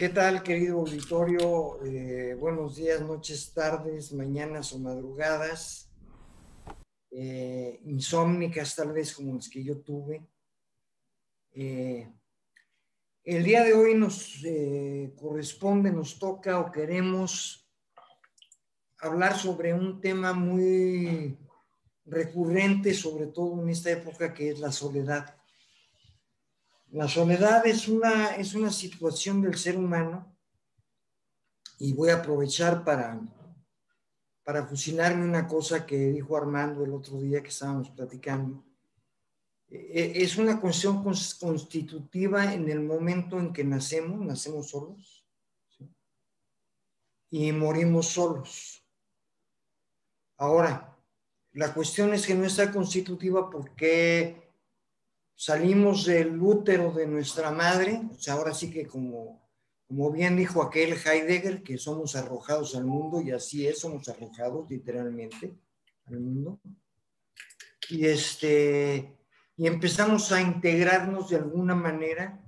¿Qué tal, querido auditorio? Eh, buenos días, noches, tardes, mañanas o madrugadas. Eh, insómnicas, tal vez como las que yo tuve. Eh, el día de hoy nos corresponde, nos toca o queremos hablar sobre un tema muy recurrente, sobre todo en esta época, que es la soledad. La soledad es una, es una situación del ser humano y voy a aprovechar para, para fusilarme una cosa que dijo Armando el otro día que estábamos platicando. E, e, es una cuestión constitutiva en el momento en que nacemos, nacemos solos y morimos solos. Ahora, la cuestión es que no está constitutiva porque salimos del útero de nuestra madre, o sea, ahora sí que como, como bien dijo aquel Heidegger, que somos arrojados al mundo, y así es, somos arrojados literalmente al mundo. Y, este, y empezamos a integrarnos de alguna manera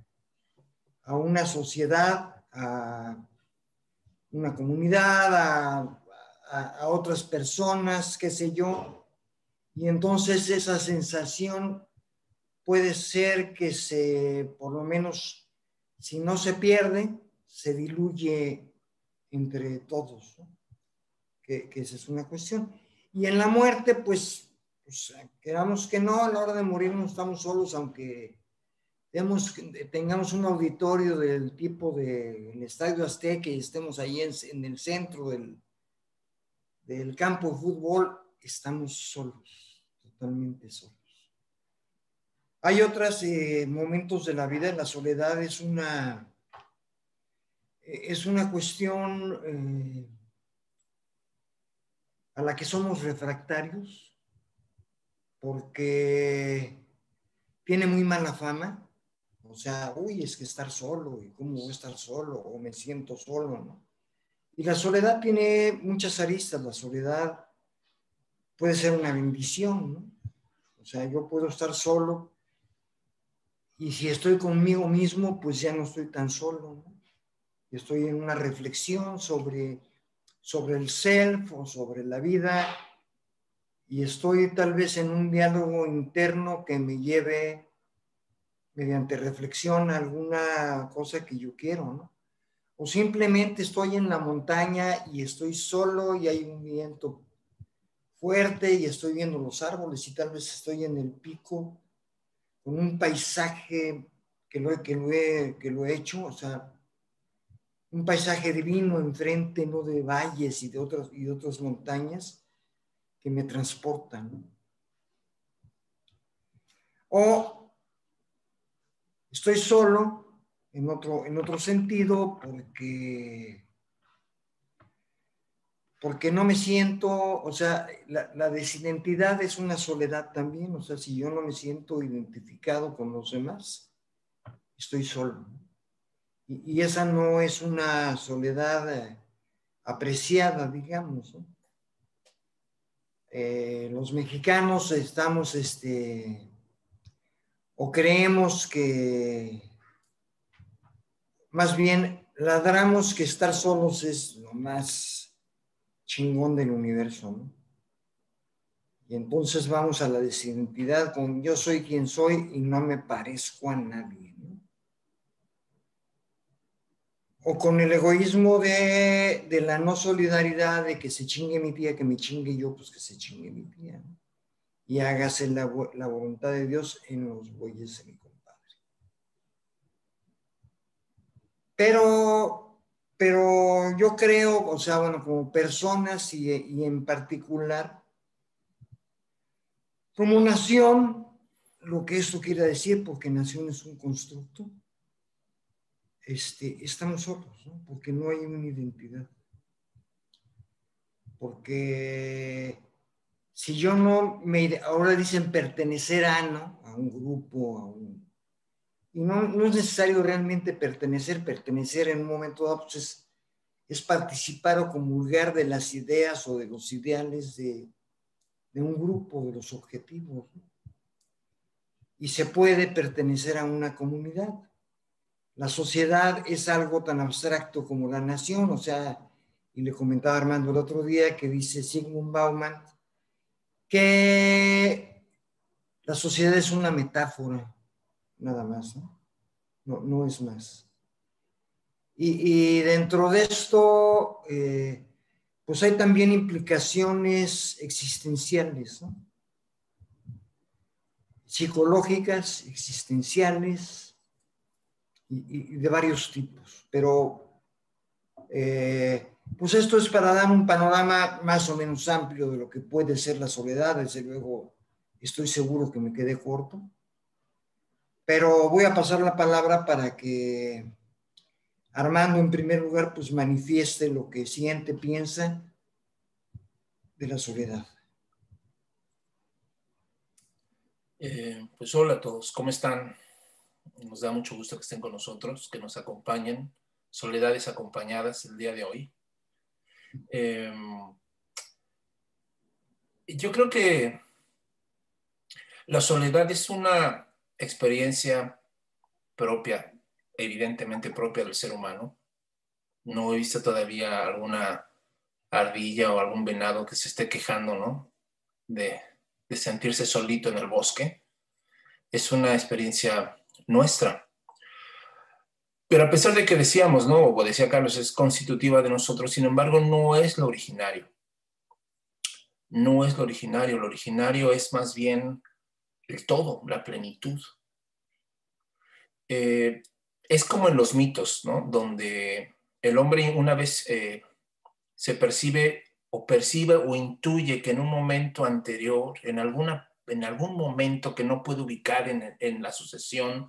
a una sociedad, a una comunidad, a, a otras personas, qué sé yo. Y entonces esa sensación puede ser que se, por lo menos, si no se pierde, se diluye entre todos, que, esa es una cuestión. Y en la muerte, pues, pues, queramos que no, a la hora de morir no estamos solos, aunque tengamos un auditorio del tipo del Estadio Azteca y estemos ahí en, en el centro del, del campo de fútbol, estamos solos, totalmente solos. Hay otros eh, momentos de la vida, la soledad es una, es una cuestión eh, a la que somos refractarios porque tiene muy mala fama. O sea, uy, es que estar solo, y cómo voy a estar solo, o me siento solo, ¿no? Y la soledad tiene muchas aristas. La soledad puede ser una bendición, ¿no? O sea, yo puedo estar solo y si estoy conmigo mismo, pues ya no estoy tan solo. Estoy en una reflexión sobre, sobre el self o sobre la vida y estoy tal vez en un diálogo interno que me lleve mediante reflexión a alguna cosa que yo quiero. O simplemente estoy en la montaña y estoy solo y hay un viento fuerte y estoy viendo los árboles y tal vez estoy en el pico con un paisaje que lo, que, lo he, que lo he hecho, o sea, un paisaje divino enfrente, no de valles y de otras, y otras montañas que me transportan. O estoy solo en otro, en otro sentido porque porque no me siento, o sea, la, desidentidad es una soledad también, o sea, si yo no me siento identificado con los demás, estoy solo. Y, esa no es una soledad eh, apreciada, digamos. Eh, los mexicanos estamos, este, o creemos que, más bien, ladramos que estar solos es lo más chingón del universo, ¿no? Y entonces vamos a la desidentidad con yo soy quien soy y no me parezco a nadie, ¿no? O con el egoísmo de, de, la no solidaridad, de que se chingue mi tía, que me chingue yo, pues que se chingue mi tía, ¿no? Y hágase la, la voluntad de Dios en los bueyes de mi compadre. Pero pero yo creo, o sea, bueno, como personas y, en particular, como nación, lo que esto quiere decir, porque nación es un constructo, este, estamos solos, ¿no? porque no hay una identidad. Porque si yo no me, ahora dicen pertenecer a, ¿no? A un grupo, a un y no, no, es necesario realmente pertenecer, pertenecer en un momento dado pues es, es, participar o comulgar de las ideas o de los ideales de, de un grupo, de los objetivos. Y se puede pertenecer a una comunidad. la sociedad es algo tan abstracto como la nación, o sea, y le comentaba Armando el otro día que dice Sigmund Bauman, que la sociedad es una metáfora, nada más, ¿no? No, es más. Y, dentro de esto, eh, pues hay también implicaciones existenciales, ¿no? psicológicas, existenciales y, de varios tipos. Pero, eh, pues esto es para dar un panorama más o menos amplio de lo que puede ser la soledad. Desde luego, estoy seguro que me quedé corto. Pero voy a pasar la palabra para que Armando, en primer lugar, pues manifieste lo que siente, piensa de la soledad. Eh, pues hola a todos, ¿cómo están? Nos da mucho gusto que estén con nosotros, que nos acompañen. Soledades acompañadas el día de hoy. Eh, yo creo que la soledad es una experiencia propia, evidentemente propia del ser humano. No he visto todavía alguna ardilla o algún venado que se esté quejando, ¿no? De, sentirse solito en el bosque. Es una experiencia nuestra. Pero a pesar de que decíamos, ¿no? O decía Carlos, es constitutiva de nosotros, sin embargo, no es lo originario. No es lo originario. Lo originario es más bien el todo, la plenitud. Eh, es como en los mitos, ¿no? Donde el hombre una vez eh, se percibe o percibe o intuye que en un momento anterior, en, alguna, en algún momento que no puede ubicar en, en la sucesión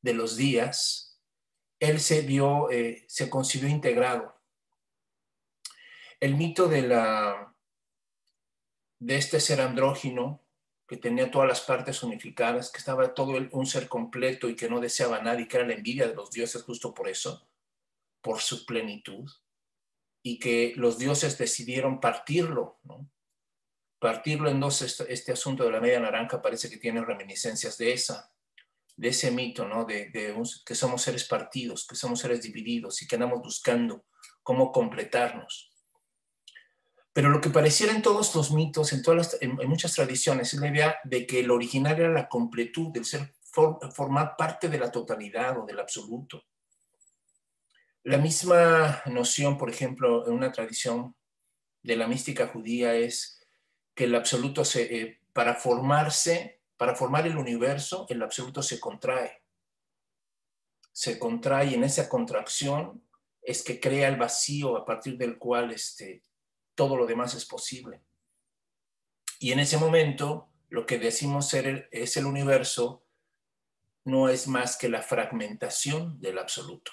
de los días, él se vio, eh, se concibió integrado. El mito de, la, de este ser andrógino que tenía todas las partes unificadas, que estaba todo un ser completo y que no deseaba nada y que era la envidia de los dioses justo por eso, por su plenitud, y que los dioses decidieron partirlo, ¿no? Partirlo en dos, este, este asunto de la media naranja parece que tiene reminiscencias de esa, de ese mito, ¿no? De, que somos seres partidos, que somos seres divididos y que andamos buscando cómo completarnos. Pero lo que pareciera en todos los mitos, en, todas en, muchas tradiciones, es la idea de que el original era la completud, del ser formar parte de la totalidad o del absoluto. La misma noción, por ejemplo, en una tradición de la mística judía es que el absoluto se, eh, para formarse, para formar el universo, el absoluto se contrae. Se contrae y en esa contracción es que crea el vacío a partir del cual este, todo lo demás es posible. Y en ese momento, lo que decimos ser es el universo no es más que la fragmentación del absoluto.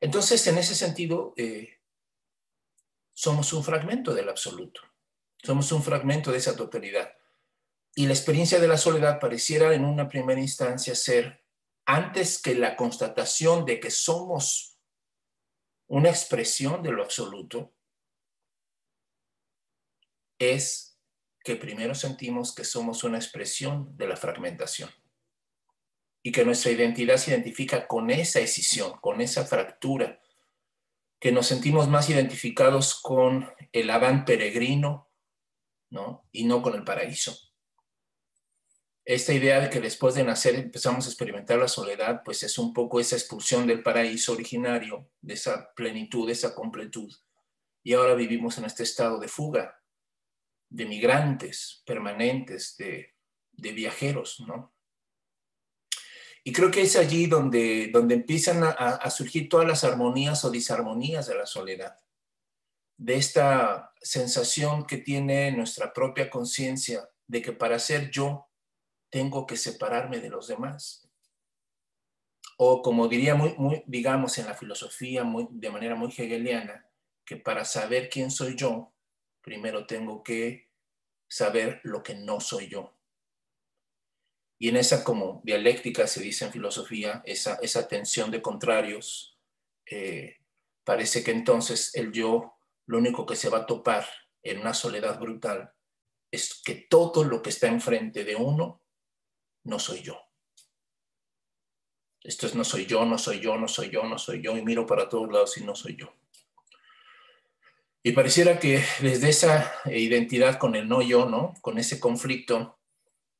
Entonces, en ese sentido, eh, somos un fragmento del absoluto, somos un fragmento de esa totalidad. Y la experiencia de la soledad pareciera en una primera instancia ser, antes que la constatación de que somos una expresión de lo absoluto, es que primero sentimos que somos una expresión de la fragmentación y que nuestra identidad se identifica con esa escisión, con esa fractura, que nos sentimos más identificados con el Adán peregrino, ¿no? Y no con el paraíso. Esta idea de que después de nacer empezamos a experimentar la soledad, pues es un poco esa expulsión del paraíso originario, de esa plenitud, de esa completud. Y ahora vivimos en este estado de fuga, de migrantes permanentes, de, viajeros, ¿no? Y creo que es allí donde, donde empiezan a, surgir todas las armonías o disarmonías de la soledad, de esta sensación que tiene nuestra propia conciencia de que para ser yo tengo que separarme de los demás. O como diría muy, muy digamos en la filosofía muy, de manera muy hegeliana, que para saber quién soy yo, primero tengo que saber lo que no soy yo. Y en esa como dialéctica se dice en filosofía, esa, esa tensión de contrarios, eh, parece que entonces el yo lo único que se va a topar en una soledad brutal es que todo lo que está enfrente de uno no soy yo. Esto es no soy yo, no soy yo, no soy yo, no soy yo, y miro para todos lados y no soy yo. Y pareciera que desde esa identidad con el no yo, ¿no? Con ese conflicto,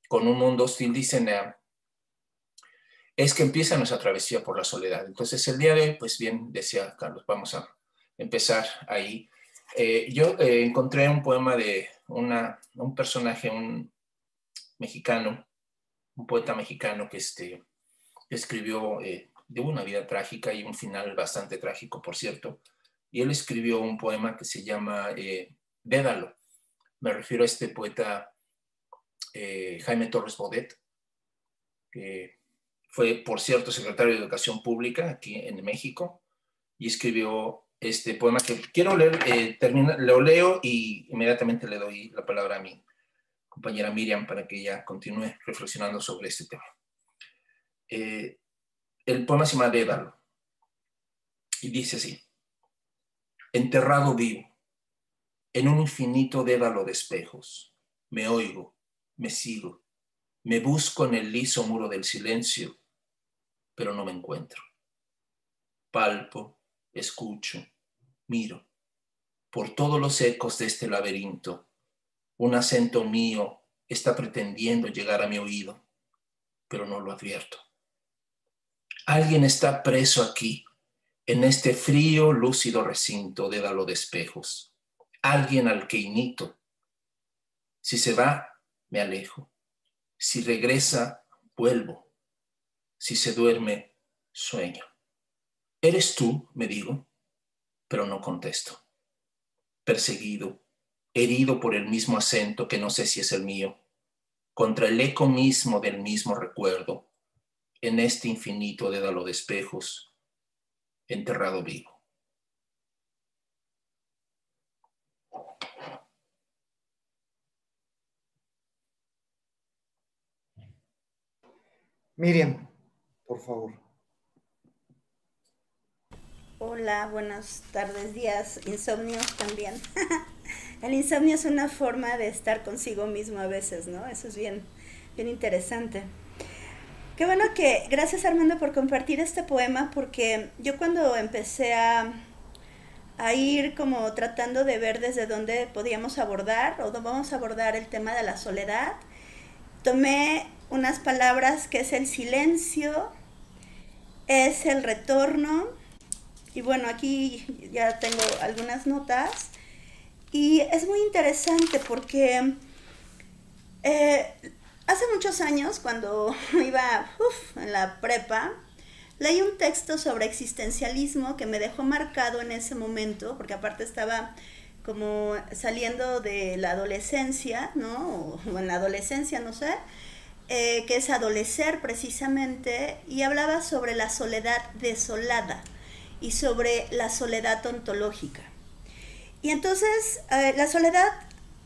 con un mundo hostil, dicen, eh, es que empieza nuestra travesía por la soledad. Entonces, el día de hoy, pues bien, decía Carlos, vamos a empezar ahí. Eh, yo eh, encontré un poema de un personaje, un mexicano, un poeta mexicano que este, escribió, eh, de una vida trágica y un final bastante trágico, por cierto, y él escribió un poema que se llama Dédalo. Me refiero a este poeta Jaime Torres Bodet, que fue, por cierto, secretario de Educación Pública aquí en México y escribió este poema que quiero leer, eh, lo leo y inmediatamente le doy la palabra a mi compañera Miriam para que ella continúe reflexionando sobre este tema. Eh, el poema se llama Dédalo y dice así, enterrado vivo, en un infinito dédalo de espejos, me oigo, me sigo, me busco en el liso muro del silencio, pero no me encuentro. Palpo, escucho, miro. Por todos los ecos de este laberinto, un acento mío está pretendiendo llegar a mi oído, pero no lo advierto. Alguien está preso aquí, en este frío, lúcido recinto de dalo de espejos. Alguien al que imito. Si se va, me alejo. Si regresa, vuelvo. Si se duerme, sueño. ¿Eres tú? me digo pero no contesto. Perseguido, herido por el mismo acento que no sé si es el mío, contra el eco mismo del mismo recuerdo, en este infinito dédalo de espejos, enterrado vivo. Miriam, por favor. Hola, buenas tardes, días, insomnios también. el insomnio es una forma de estar consigo mismo a veces, ¿no? Eso es bien, bien interesante. Qué bueno que, gracias Armando por compartir este poema, porque yo cuando empecé a, a ir como tratando de ver desde dónde podíamos abordar o dónde vamos a abordar el tema de la soledad, tomé unas palabras que es el silencio, es el retorno, y bueno, aquí ya tengo algunas notas. Y es muy interesante porque eh, hace muchos años, cuando iba en la prepa, leí un texto sobre existencialismo que me dejó marcado en ese momento, porque aparte estaba como saliendo de la adolescencia, ¿no? O en la adolescencia, no sé, eh, que es adolecer precisamente, y hablaba sobre la soledad desolada y sobre la soledad ontológica. Y entonces, eh, la soledad,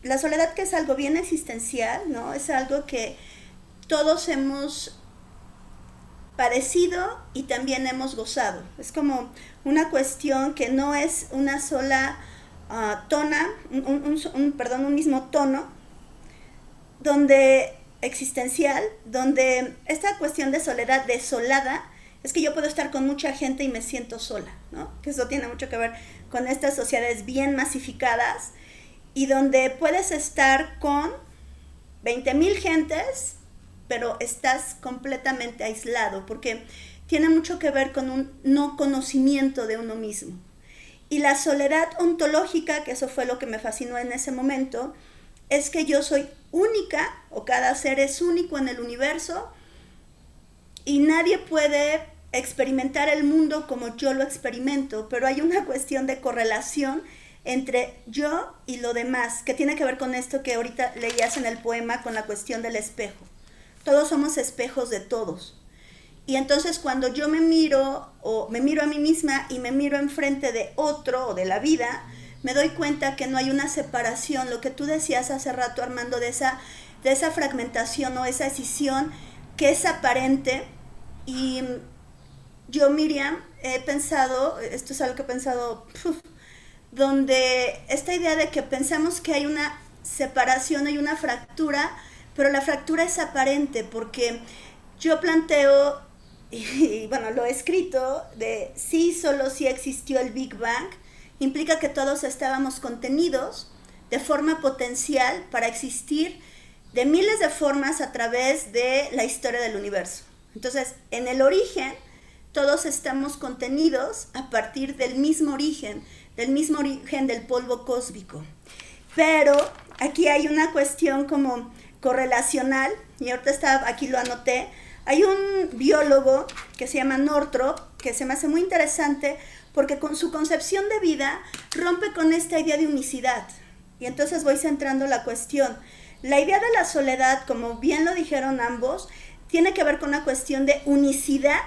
la soledad que es algo bien existencial, ¿no? Es algo que todos hemos parecido y también hemos gozado. Es como una cuestión que no es una sola uh, tona, un, perdón, un mismo tono, donde existencial, donde esta cuestión de soledad desolada es que yo puedo estar con mucha gente y me siento sola, ¿no? Que eso tiene mucho que ver con estas sociedades bien masificadas y donde puedes estar con 20 mil gentes, pero estás completamente aislado, porque tiene mucho que ver con un no conocimiento de uno mismo. Y la soledad ontológica, que eso fue lo que me fascinó en ese momento, es que yo soy única, o cada ser es único en el universo, y nadie puede experimentar el mundo como yo lo experimento, pero hay una cuestión de correlación entre yo y lo demás, que tiene que ver con esto que ahorita leías en el poema con la cuestión del espejo. Todos somos espejos de todos. Y entonces cuando yo me miro o me miro a mí misma y me miro enfrente de otro o de la vida, me doy cuenta que no hay una separación, lo que tú decías hace rato Armando de esa de esa fragmentación o esa escisión que es aparente y yo, Miriam, he pensado, esto es algo que he pensado, donde esta idea de que pensamos que hay una separación, hay una fractura, pero la fractura es aparente porque yo planteo y, bueno, lo he escrito, de sí, solo si existió el Big Bang, implica que todos estábamos contenidos de forma potencial para existir de miles de formas a través de la historia del universo. Entonces, en el origen, todos estamos contenidos a partir del mismo origen, del mismo origen del polvo cósmico. Pero aquí hay una cuestión como correlacional, y ahorita está, aquí lo anoté, hay un biólogo que se llama Northrop, que se me hace muy interesante porque con su concepción de vida rompe con esta idea de unicidad. Y entonces voy centrando la cuestión. La idea de la soledad, como bien lo dijeron ambos, tiene que ver con una cuestión de unicidad,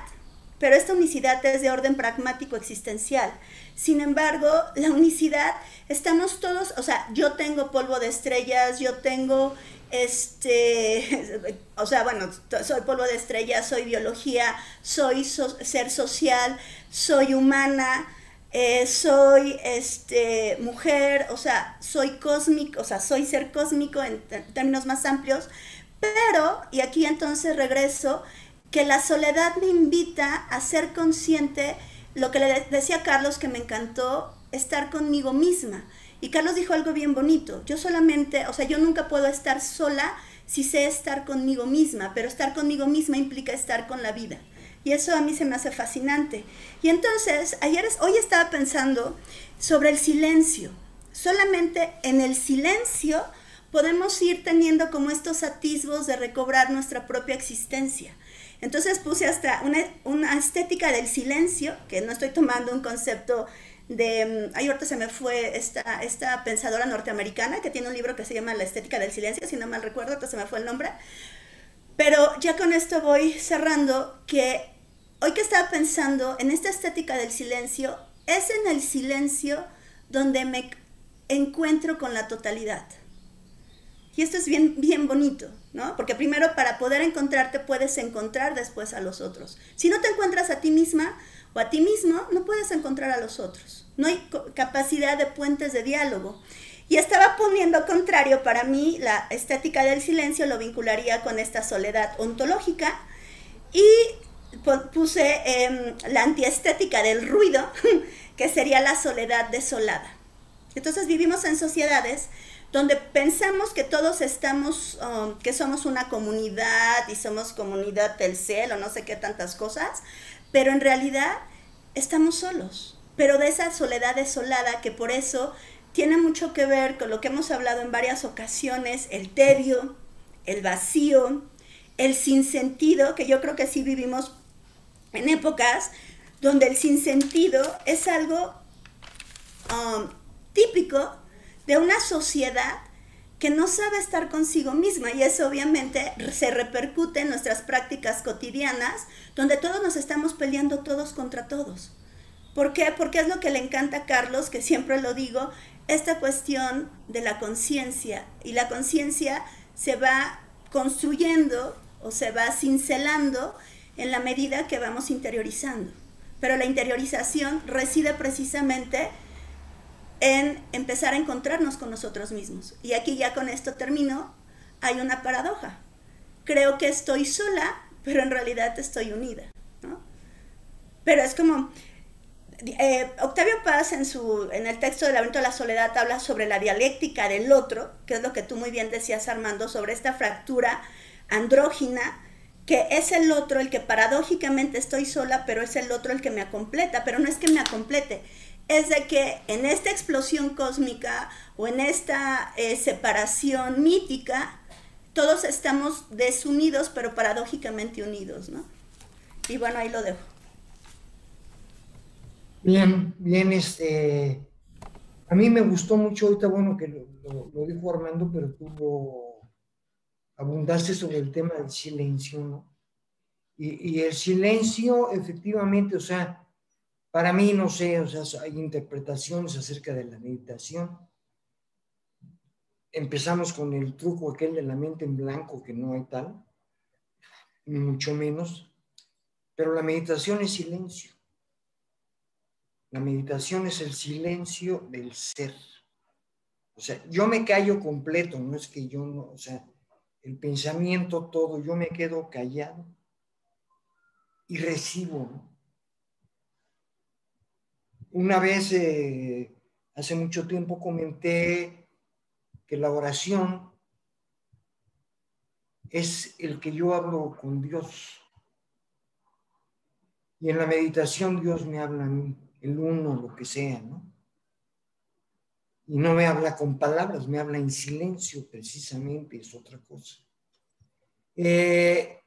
pero esta unicidad es de orden pragmático existencial. Sin embargo, la unicidad, estamos todos, o sea, yo tengo polvo de estrellas, yo tengo este, o sea, bueno, soy polvo de estrellas, soy biología, soy ser social, soy humana, eh, soy este, mujer, o sea, soy cósmico, o sea, soy ser cósmico en términos más amplios, pero, y aquí entonces regreso, que la soledad me invita a ser consciente, lo que le decía Carlos que me encantó, estar conmigo misma. Y Carlos dijo algo bien bonito, yo solamente, o sea, yo nunca puedo estar sola si sé estar conmigo misma, pero estar conmigo misma implica estar con la vida. Y eso a mí se me hace fascinante. Y entonces, ayer, hoy estaba pensando sobre el silencio. Solamente en el silencio podemos ir teniendo como estos atisbos de recobrar nuestra propia existencia. Entonces puse hasta una, una estética del silencio, que no estoy tomando un concepto de, mm, ahí ahorita se me fue esta, esta pensadora norteamericana que tiene un libro que se llama La estética del silencio, si no mal recuerdo, ahorita se me fue el nombre. Pero ya con esto voy cerrando que hoy que estaba pensando en esta estética del silencio, es en el silencio donde me encuentro con la totalidad. Y esto es bien, bien bonito, ¿no? Porque primero para poder encontrarte puedes encontrar después a los otros. Si no te encuentras a ti misma o a ti mismo, no puedes encontrar a los otros. No hay capacidad de puentes de diálogo. Y estaba poniendo contrario para mí la estética del silencio, lo vincularía con esta soledad ontológica. Y puse em, la antiestética del ruido, que sería la soledad desolada. Entonces vivimos en sociedades donde pensamos que todos estamos, um, que somos una comunidad y somos comunidad del cielo, no sé qué tantas cosas, pero en realidad estamos solos, pero de esa soledad desolada que por eso tiene mucho que ver con lo que hemos hablado en varias ocasiones, el tedio, el vacío, el sinsentido, que yo creo que sí vivimos en épocas donde el sinsentido es algo um, típico de una sociedad que no sabe estar consigo misma y eso obviamente se repercute en nuestras prácticas cotidianas, donde todos nos estamos peleando todos contra todos. ¿Por qué? Porque es lo que le encanta a Carlos, que siempre lo digo, esta cuestión de la conciencia. Y la conciencia se va construyendo o se va cincelando en la medida que vamos interiorizando. Pero la interiorización reside precisamente en empezar a encontrarnos con nosotros mismos. Y aquí ya con esto termino, hay una paradoja. Creo que estoy sola, pero en realidad estoy unida. Pero es como, eh, Octavio Paz en, su, en el texto del laberinto de la soledad habla sobre la dialéctica del otro, que es lo que tú muy bien decías Armando, sobre esta fractura andrógina, que es el otro el que paradójicamente estoy sola, pero es el otro el que me acompleta, pero no es que me acomplete, es de que en esta explosión cósmica o en esta eh, separación mítica, todos estamos desunidos, pero paradójicamente unidos, ¿no? Y bueno, ahí lo dejo. Bien, bien, este, a mí me gustó mucho ahorita, bueno, que lo, lo, dijo Armando, pero tuvo abundancia sobre el tema del silencio, ¿no? Y el silencio, efectivamente, o sea, para mí, no sé, o sea, hay interpretaciones acerca de la meditación. Empezamos con el truco aquel de la mente en blanco, que no hay tal, ni mucho menos, pero la meditación es silencio. La meditación es el silencio del ser. O sea, yo me callo completo, no es que yo no, o sea, el pensamiento todo, yo me quedo callado y recibo. Una vez, eh, hace mucho tiempo, comenté que la oración es el que yo hablo con Dios. Y en la meditación Dios me habla a mí, el uno, lo que sea, ¿no? Y no me habla con palabras, me habla en silencio, precisamente, es otra cosa. Eh,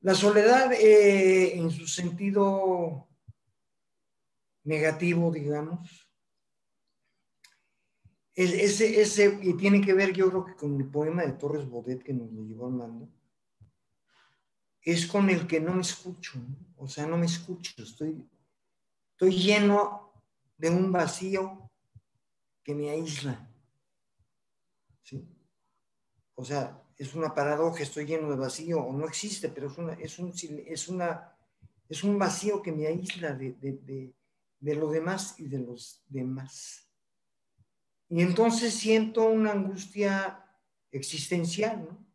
la soledad eh, en su sentido negativo, digamos, ese, ese, y tiene que ver yo creo que con el poema de Torres Bodet que nos lo llevó Armando, es con el que no me escucho, o sea, no me escucho, estoy, estoy lleno de un vacío que me aísla. O sea, es una paradoja, estoy lleno de vacío, o no existe, pero es, una, es, un, es, una, es un vacío que me aísla de, de lo demás y de los demás. Y entonces siento una angustia existencial, ¿no?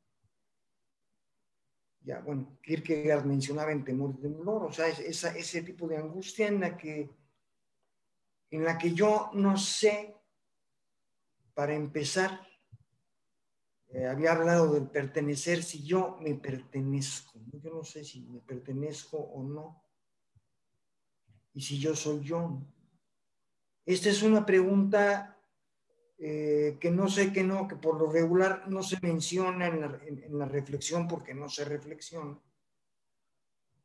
Ya, bueno, Kierkegaard mencionaba en Temor y Temblor, o sea, esa, ese tipo de angustia en la que, en la que yo no sé, para empezar, eh, había hablado del pertenecer, si yo me pertenezco, yo no sé si me pertenezco o no, y si yo soy yo. Esta es una pregunta eh, que no sé que no, que por lo regular no se menciona en la, reflexión porque no se reflexiona.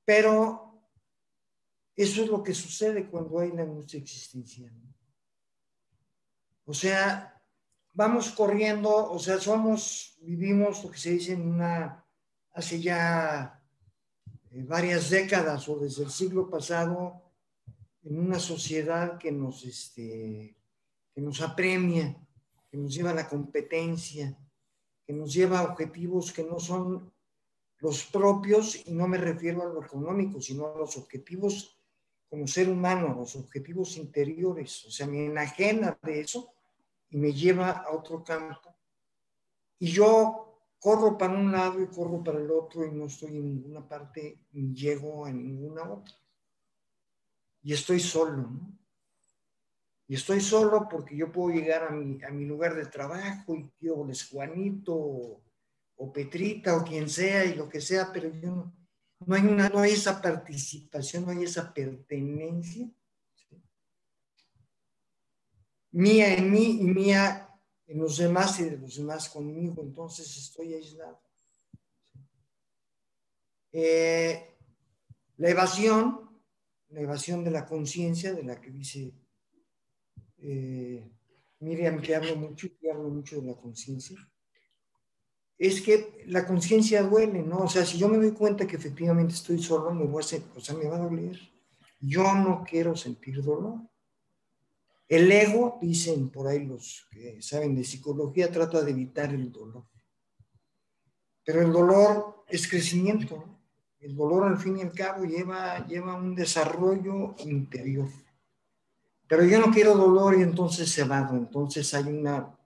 Pero eso es lo que sucede cuando hay la angustia existencial. O sea, vamos corriendo, o sea, somos, vivimos lo que se dice en una, hace ya eh, varias décadas o desde el siglo pasado, en una sociedad que nos, este, que nos apremia, que nos lleva a la competencia, que nos lleva a objetivos que no son los propios, y no me refiero a lo económico, sino a los objetivos como ser humano, los objetivos interiores. O sea, me enajena de eso y me lleva a otro campo. Y yo corro para un lado y corro para el otro y no estoy en ninguna parte ni llego a ninguna otra. Y estoy solo, ¿no? Y estoy solo porque yo puedo llegar a mi, a mi lugar de trabajo y yo les Juanito o, Petrita o quien sea y lo que sea, pero yo no, no hay, una, no hay esa participación, no hay esa pertenencia mía en mí y mía en los demás y de los demás conmigo, entonces estoy aislado. Eh, la evasión, la evasión de la conciencia de la que dice eh, Miriam, que hablo mucho que hablo mucho de la conciencia, es que la conciencia duele, ¿no? O sea, si yo me doy cuenta que efectivamente estoy solo, me voy a hacer, o sea, me va a doler. Yo no quiero sentir dolor. El ego, dicen por ahí los que saben de psicología, trata de evitar el dolor. Pero el dolor es crecimiento. El dolor, al fin y al cabo, lleva, lleva un desarrollo interior. Pero yo no quiero dolor y entonces se va. Entonces hay una,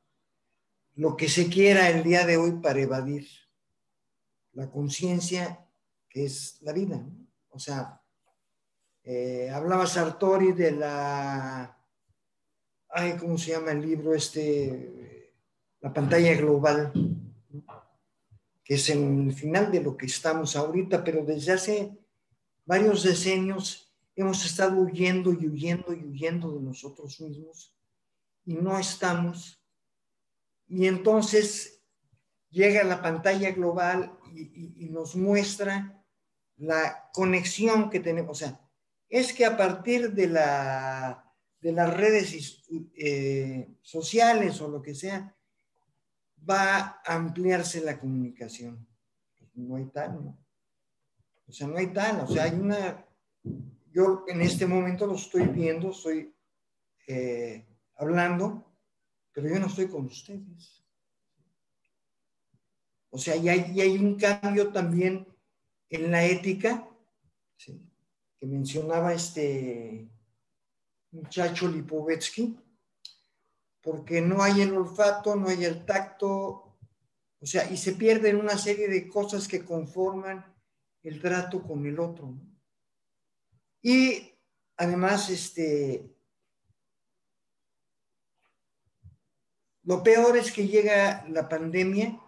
lo que se quiera el día de hoy para evadir la conciencia que es la vida. O sea, eh, hablaba Sartori de la, ay, ¿cómo se llama el libro este? La pantalla global, que es el final de lo que estamos ahorita, pero desde hace varios decenios hemos estado huyendo y huyendo y huyendo de nosotros mismos y no estamos. Y entonces llega la pantalla global y, nos muestra la conexión que tenemos. O sea, es que a partir de, la, de las redes eh, sociales o lo que sea, va a ampliarse la comunicación. No hay tal, ¿no? O sea, no hay tal, o sea, hay una yo en este momento lo estoy viendo, estoy eh, hablando, pero yo no estoy con ustedes. O sea, y hay, hay un cambio también en la ética, que mencionaba este muchacho Lipovetsky, porque no hay el olfato, no hay el tacto, o sea, y se pierden una serie de cosas que conforman el trato con el otro. Y además, este, lo peor es que llega la pandemia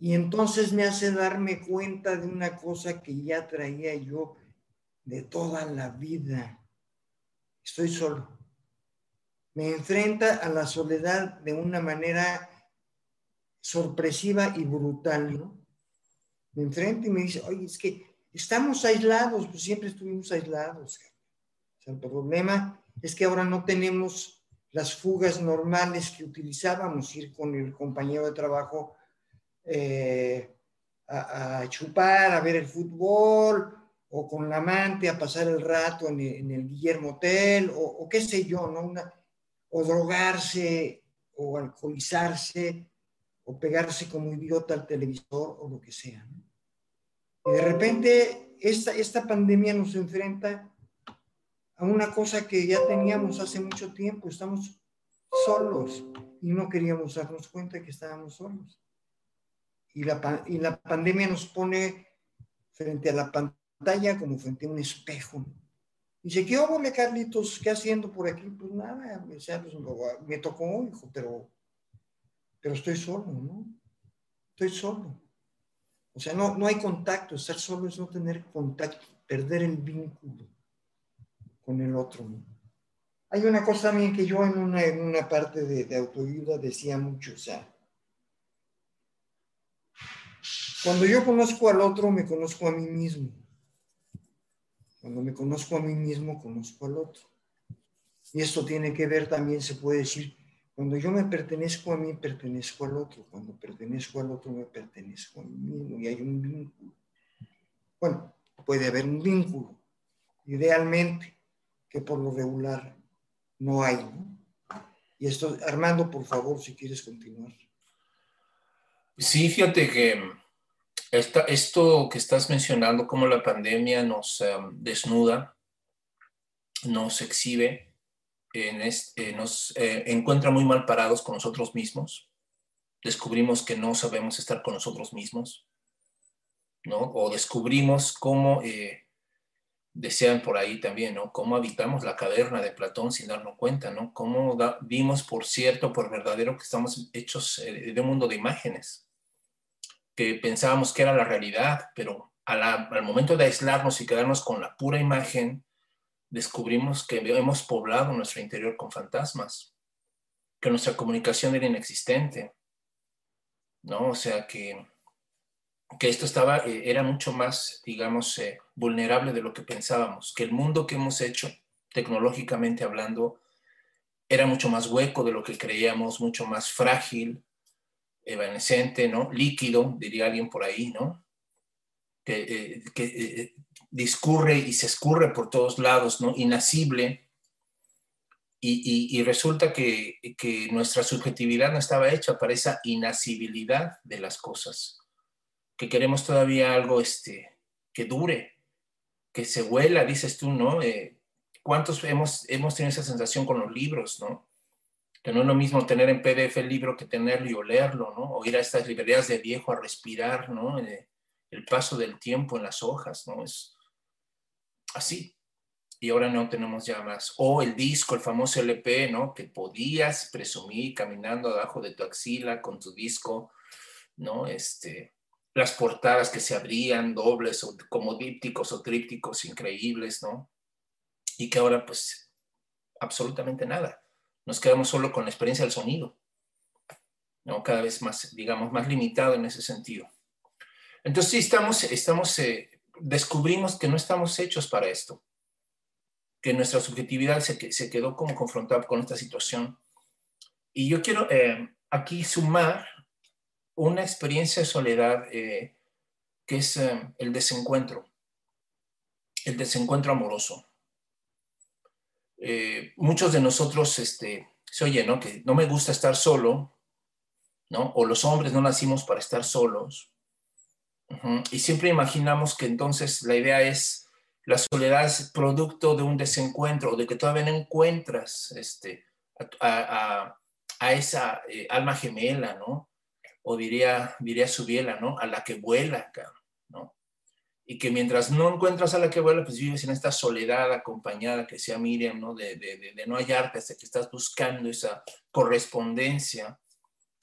y entonces me hace darme cuenta de una cosa que ya traía yo de toda la vida. Estoy solo. Me enfrenta a la soledad de una manera sorpresiva y brutal, ¿no? Me enfrenta y me dice, oye, es que estamos aislados, pues siempre estuvimos aislados. O el problema es que ahora no tenemos las fugas normales que utilizábamos, ir con el compañero de trabajo eh, a, chupar, a ver el fútbol, o con la amante a pasar el rato en el, Guillermo Hotel, o, qué sé yo, ¿no? O drogarse, o alcoholizarse, o pegarse como idiota al televisor, o lo que sea. Y de repente esta, esta pandemia nos enfrenta a una cosa que ya teníamos hace mucho tiempo, estamos solos y no queríamos darnos cuenta que estábamos solos. Y la, y la pandemia nos pone frente a la pantalla como frente a un espejo. Dice, ¿qué óvole, Carlitos? ¿Qué haciendo por aquí? Pues nada, pues, me tocó, hijo, pero, pero estoy solo, ¿no? Estoy solo. O sea, no, no hay contacto. Estar solo es no tener contacto, perder el vínculo con el otro. Hay una cosa también que yo en una, en una parte de, de autoayuda decía mucho, o sea, cuando yo conozco al otro, me conozco a mí mismo. Cuando me conozco a mí mismo, conozco al otro. Y esto tiene que ver también, se puede decir, cuando yo me pertenezco a mí, pertenezco al otro. Cuando pertenezco al otro, me pertenezco a mí mismo. Y hay un vínculo. Bueno, puede haber un vínculo, idealmente, que por lo regular no hay. Y esto, Armando, por favor, si quieres continuar. Sí, fíjate que esto que estás mencionando, como la pandemia nos em, desnuda, nos exhibe, eh, nos eh, encuentra muy mal parados con nosotros mismos. Descubrimos que no sabemos estar con nosotros mismos, ¿no? O descubrimos cómo, eh, desean por ahí también, ¿no? Cómo habitamos la caverna de Platón sin darnos cuenta, ¿no? Cómo vimos por cierto, por verdadero, que estamos hechos de un mundo de imágenes, que pensábamos que era la realidad, pero al momento de aislarnos y quedarnos con la pura imagen, descubrimos que hemos poblado nuestro interior con fantasmas, que nuestra comunicación era inexistente, ¿no? O sea, que, que esto estaba, eh, era mucho más, digamos, eh, vulnerable de lo que pensábamos, que el mundo que hemos hecho, tecnológicamente hablando, era mucho más hueco de lo que creíamos, mucho más frágil, evanescente, ¿no? Líquido, diría alguien por ahí, ¿no? Que, eh, discurre y se escurre por todos lados, ¿no? Inasible. Y, resulta que, nuestra subjetividad no estaba hecha para esa inasibilidad de las cosas, que queremos todavía algo este, que dure, que se huela, dices tú, ¿no? Eh, ¿Cuántos hemos, hemos tenido esa sensación con los libros, ¿no? Que no es lo mismo tener en PDF el libro que tenerlo y olerlo, ¿no? O ir a estas librerías de viejo a respirar, ¿no? Eh, el paso del tiempo en las hojas, ¿no? Es, así. Y ahora no tenemos ya más. O el disco, el famoso LP, ¿no? Que podías presumir caminando abajo de tu axila con tu disco, ¿no? Este, las portadas que se abrían dobles o como dípticos o trípticos increíbles, ¿no? Y que ahora pues absolutamente nada. Nos quedamos solo con la experiencia del sonido, ¿no? Cada vez más, digamos, más limitado en ese sentido. Entonces sí, estamos, eh, descubrimos que no estamos hechos para esto, que nuestra subjetividad se, quedó como confrontada con esta situación. Y yo quiero eh, aquí sumar una experiencia de soledad eh, que es el desencuentro, el desencuentro amoroso. Muchos de nosotros, este, se oye, ¿no? Que no me gusta estar solo, ¿no? O los hombres no nacimos para estar solos, y siempre imaginamos que entonces la idea es la soledad es producto de un desencuentro, de que todavía no encuentras este, a, esa eh, alma gemela, ¿no? o diría, diría Subiela, ¿no? A la que vuela, ¿no? Y que mientras no encuentras a la que vuela, pues vives en esta soledad acompañada, que sea Miriam, ¿no? De, de, de no hallarte hasta que estás buscando esa correspondencia,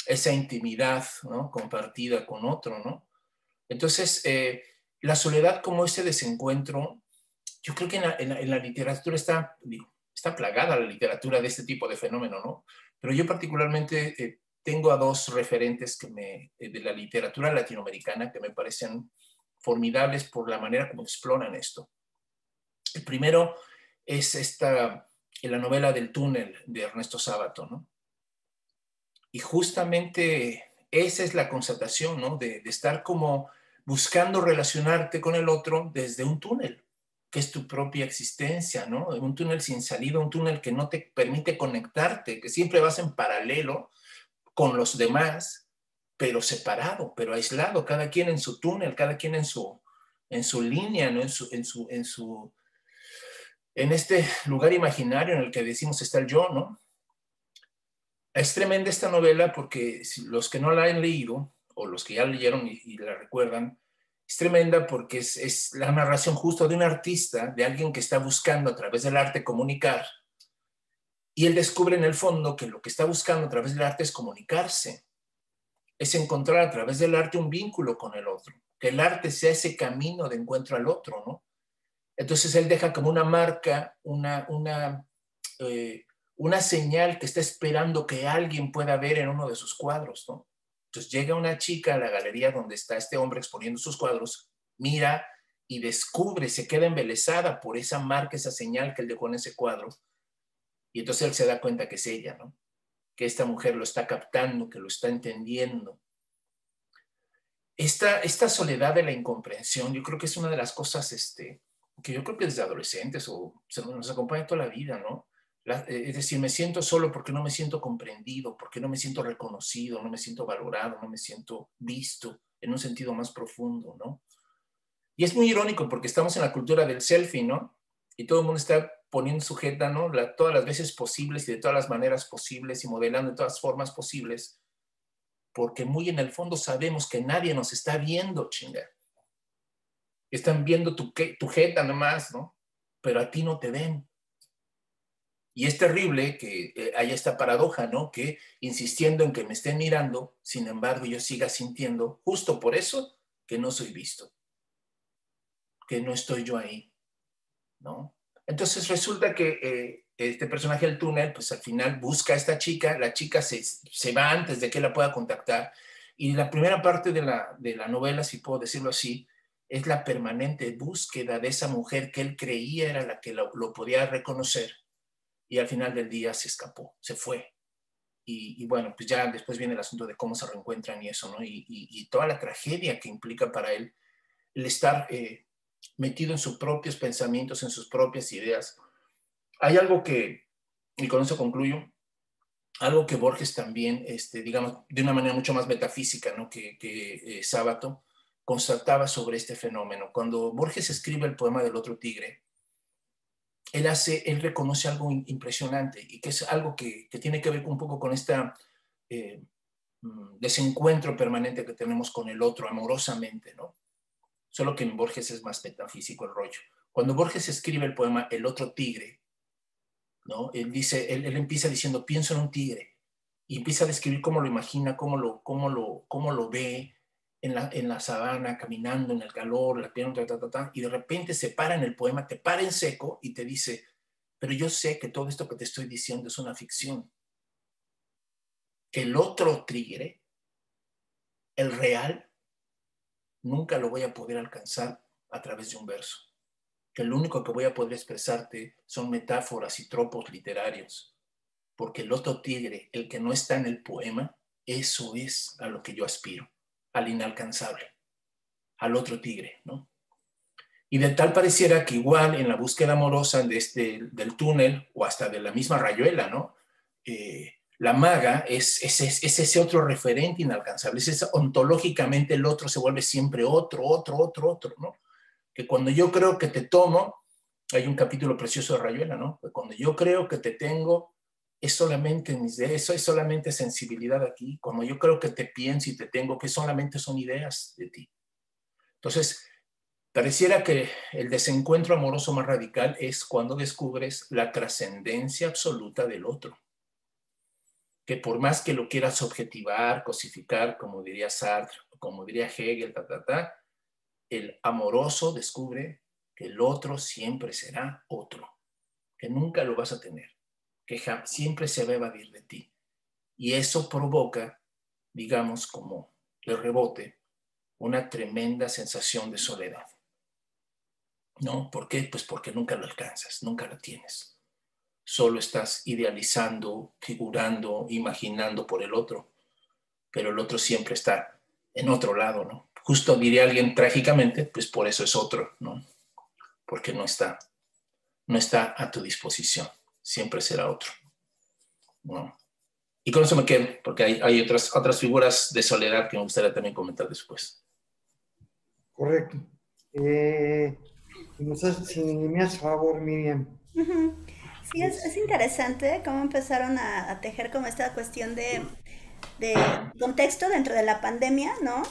esa intimidad, ¿no? Compartida con otro, ¿no? Entonces, eh, la soledad como ese desencuentro, yo creo que en la, literatura está, está plagada la literatura de este tipo de fenómeno, ¿no? Pero yo particularmente eh, tengo a dos referentes que me, eh, de la literatura latinoamericana que me parecen formidables por la manera como exploran esto. El primero es esta, la novela del túnel de Ernesto Sábato, ¿no? Y justamente esa es la constatación, ¿no? De, de estar como buscando relacionarte con el otro desde un túnel, que es tu propia existencia, ¿no? Un túnel sin salida, un túnel que no te permite conectarte, que siempre vas en paralelo con los demás, pero separado, pero aislado, cada quien en su túnel, cada quien en su, en su línea, ¿no? En su, en su, en su, en este lugar imaginario en el que decimos está el yo, ¿no? Es tremenda esta novela porque los que no la han leído, o los que ya leyeron y, la recuerdan, es tremenda porque es, es, la narración justo de un artista, de alguien que está buscando a través del arte comunicar, y él descubre en el fondo que lo que está buscando a través del arte es comunicarse, es encontrar a través del arte un vínculo con el otro, que el arte sea ese camino de encuentro al otro, ¿no? Entonces él deja como una marca, una, una, eh, una señal que está esperando que alguien pueda ver en uno de sus cuadros, ¿no? Entonces llega una chica a la galería donde está este hombre exponiendo sus cuadros, mira y descubre, se queda embelesada por esa marca, esa señal que él dejó en ese cuadro. Y entonces él se da cuenta que es ella, ¿no? Que esta mujer lo está captando, que lo está entendiendo. Esta, esta soledad de la incomprensión, yo creo que es una de las cosas este, que yo creo que desde adolescentes o se nos acompaña toda la vida, ¿no? Eh, es decir, me siento solo porque no me siento comprendido, porque no me siento reconocido, no me siento valorado, no me siento visto en un sentido más profundo, ¿no? Y es muy irónico porque estamos en la cultura del selfie, ¿no? Y todo el mundo está poniendo sujeta, ¿no? todas las veces posibles y de todas las maneras posibles y modelando de todas formas posibles, porque muy en el fondo sabemos que nadie nos está viendo, chinga. Están viendo tu, tu jeta nomás, ¿no? Pero a ti no te ven. Y es terrible que eh, haya esta paradoja, ¿no? Que insistiendo en que me estén mirando, sin embargo yo siga sintiendo, justo por eso, que no soy visto, que no estoy yo ahí, ¿no? Entonces resulta que eh, este personaje del túnel, pues al final busca a esta chica, la chica se, se va antes de que la pueda contactar, y la primera parte de la, de la novela, si puedo decirlo así, es la permanente búsqueda de esa mujer que él creía era la que lo, lo podía reconocer y al final del día se escapó, se fue. Y, bueno, pues ya después viene el asunto de cómo se reencuentran y eso, ¿no? Y, toda la tragedia que implica para él el estar eh, metido en sus propios pensamientos, en sus propias ideas. Hay algo que, y con eso concluyo, algo que Borges también, este, digamos, de una manera mucho más metafísica, ¿no? Que, que eh, Sábato constataba sobre este fenómeno. Cuando Borges escribe el poema del otro tigre, él hace, él reconoce algo impresionante y que es algo que, tiene que ver un poco con este desencuentro permanente que tenemos con el otro amorosamente, ¿no? Solo que en Borges es más metafísico el rollo. Cuando Borges escribe el poema El otro tigre, ¿no? Él dice, él, empieza diciendo, pienso en un tigre, y empieza a describir cómo lo imagina, cómo lo, cómo lo, cómo lo ve, en la, en la sabana, caminando en el calor, la piel, y de repente se para en el poema, te para en seco y te dice, pero yo sé que todo esto que te estoy diciendo es una ficción. Que el otro tigre, el real, nunca lo voy a poder alcanzar a través de un verso. Que lo único que voy a poder expresarte son metáforas y tropos literarios. Porque el otro tigre, el que no está en el poema, eso es a lo que yo aspiro al inalcanzable, al otro tigre, ¿no? Y de tal pareciera que igual en la búsqueda amorosa este, del túnel o hasta de la misma rayuela, ¿no? Eh, la maga es, es, es, ese otro referente inalcanzable, es ontológicamente el otro se vuelve siempre otro, otro, otro, otro, ¿no? Que cuando yo creo que te tomo, hay un capítulo precioso de Rayuela, ¿no? Que cuando yo creo que te tengo, es solamente mis eso es solamente sensibilidad aquí, como yo creo que te pienso y te tengo, que solamente son ideas de ti. Entonces, pareciera que el desencuentro amoroso más radical es cuando descubres la trascendencia absoluta del otro. Que por más que lo quieras objetivar, cosificar, como diría Sartre, como diría Hegel, ta, ta, ta, el amoroso descubre que el otro siempre será otro, que nunca lo vas a tener que siempre se va a evadir de ti. Y eso provoca, digamos, como el rebote, una tremenda sensación de soledad. ¿No? ¿Por qué? Pues porque nunca lo alcanzas, nunca lo tienes. Solo estás idealizando, figurando, imaginando por el otro, pero el otro siempre está en otro lado, ¿no? Justo diría alguien trágicamente, pues por eso es otro, ¿no? Porque no está, no está a tu disposición siempre será otro. Y con eso me quedo, porque hay, otras, otras figuras de soledad que me gustaría también comentar después. Correcto. Eh, si me hace favor, Miriam. Sí, es, interesante cómo empezaron a, tejer como esta cuestión de, de contexto dentro de la pandemia, ¿no?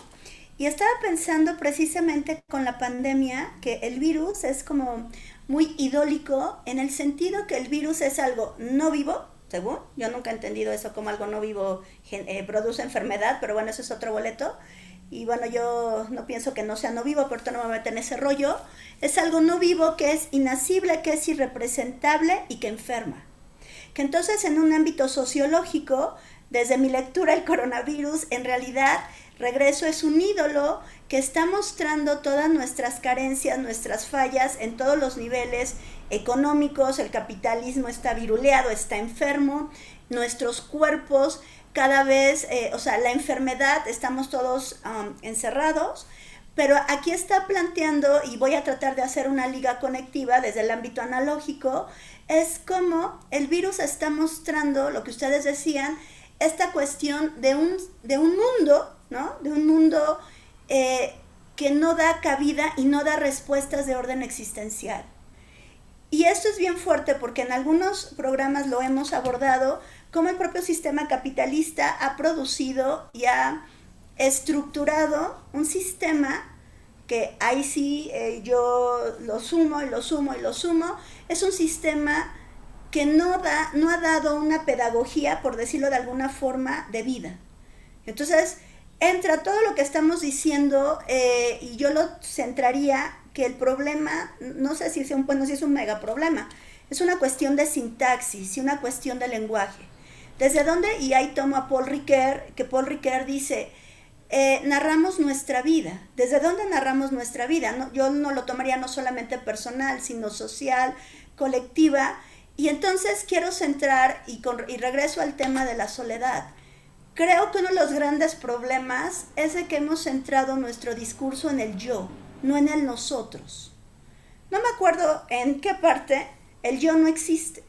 Y estaba pensando precisamente con la pandemia que el virus es como muy idólico en el sentido que el virus es algo no vivo, según, yo nunca he entendido eso como algo no vivo eh, produce enfermedad, pero bueno, eso es otro boleto. Y bueno, yo no pienso que no sea no vivo, por eso no me voy a meter en ese rollo. Es algo no vivo que es inacible, que es irrepresentable y que enferma. Que entonces en un ámbito sociológico, desde mi lectura, el coronavirus en realidad Regreso es un ídolo que está mostrando todas nuestras carencias, nuestras fallas en todos los niveles económicos, el capitalismo está viruleado, está enfermo, nuestros cuerpos cada vez, eh, o sea, la enfermedad, estamos todos um, encerrados, pero aquí está planteando, y voy a tratar de hacer una liga conectiva desde el ámbito analógico, es como el virus está mostrando, lo que ustedes decían, esta cuestión de un, de un mundo ¿no? De un mundo eh, que no da cabida y no da respuestas de orden existencial. Y esto es bien fuerte porque en algunos programas lo hemos abordado, como el propio sistema capitalista ha producido y ha estructurado un sistema que ahí sí eh, yo lo sumo y lo sumo y lo sumo, es un sistema que no, da, no ha dado una pedagogía, por decirlo de alguna forma, de vida. Entonces, entra todo lo que estamos diciendo eh, y yo lo centraría que el problema, no sé si es un, bueno, si es un mega problema, es una cuestión de sintaxis y una cuestión de lenguaje. ¿Desde dónde? Y ahí tomo a Paul Ricoeur, que Paul Ricoeur dice, eh, narramos nuestra vida. ¿Desde dónde narramos nuestra vida? Yo no lo tomaría no solamente personal, sino social, colectiva. Y entonces quiero centrar y, y regreso al tema de la soledad. Creo que uno de los grandes problemas es de que hemos centrado nuestro discurso en el yo, no en el nosotros. No me acuerdo en qué parte el yo no existe.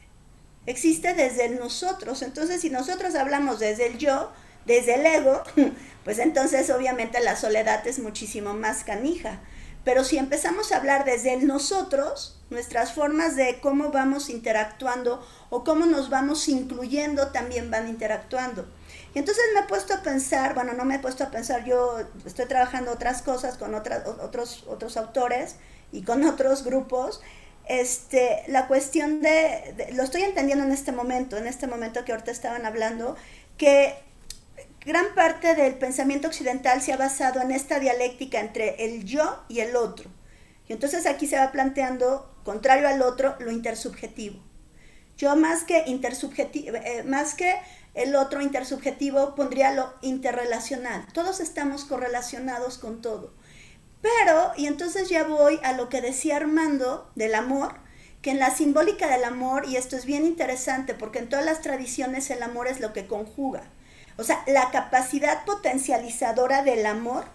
Existe desde el nosotros. Entonces, si nosotros hablamos desde el yo, desde el ego, pues entonces obviamente la soledad es muchísimo más canija. Pero si empezamos a hablar desde el nosotros, nuestras formas de cómo vamos interactuando o cómo nos vamos incluyendo también van interactuando. Y entonces me he puesto a pensar, bueno, no me he puesto a pensar, yo estoy trabajando otras cosas con otros, otros autores y con otros grupos. Este, la cuestión de, lo estoy entendiendo en este momento, en este momento que ahorita estaban hablando, que gran parte del pensamiento occidental se ha basado en esta dialéctica entre el yo y el otro. Y entonces aquí se va planteando, contrario al otro, lo intersubjetivo. Yo más que intersubjetivo, eh, más que el otro intersubjetivo pondría lo interrelacional. Todos estamos correlacionados con todo. Pero, y entonces ya voy a lo que decía Armando del amor, que en la simbólica del amor, y esto es bien interesante porque en todas las tradiciones el amor es lo que conjuga. O sea, la capacidad potencializadora del amor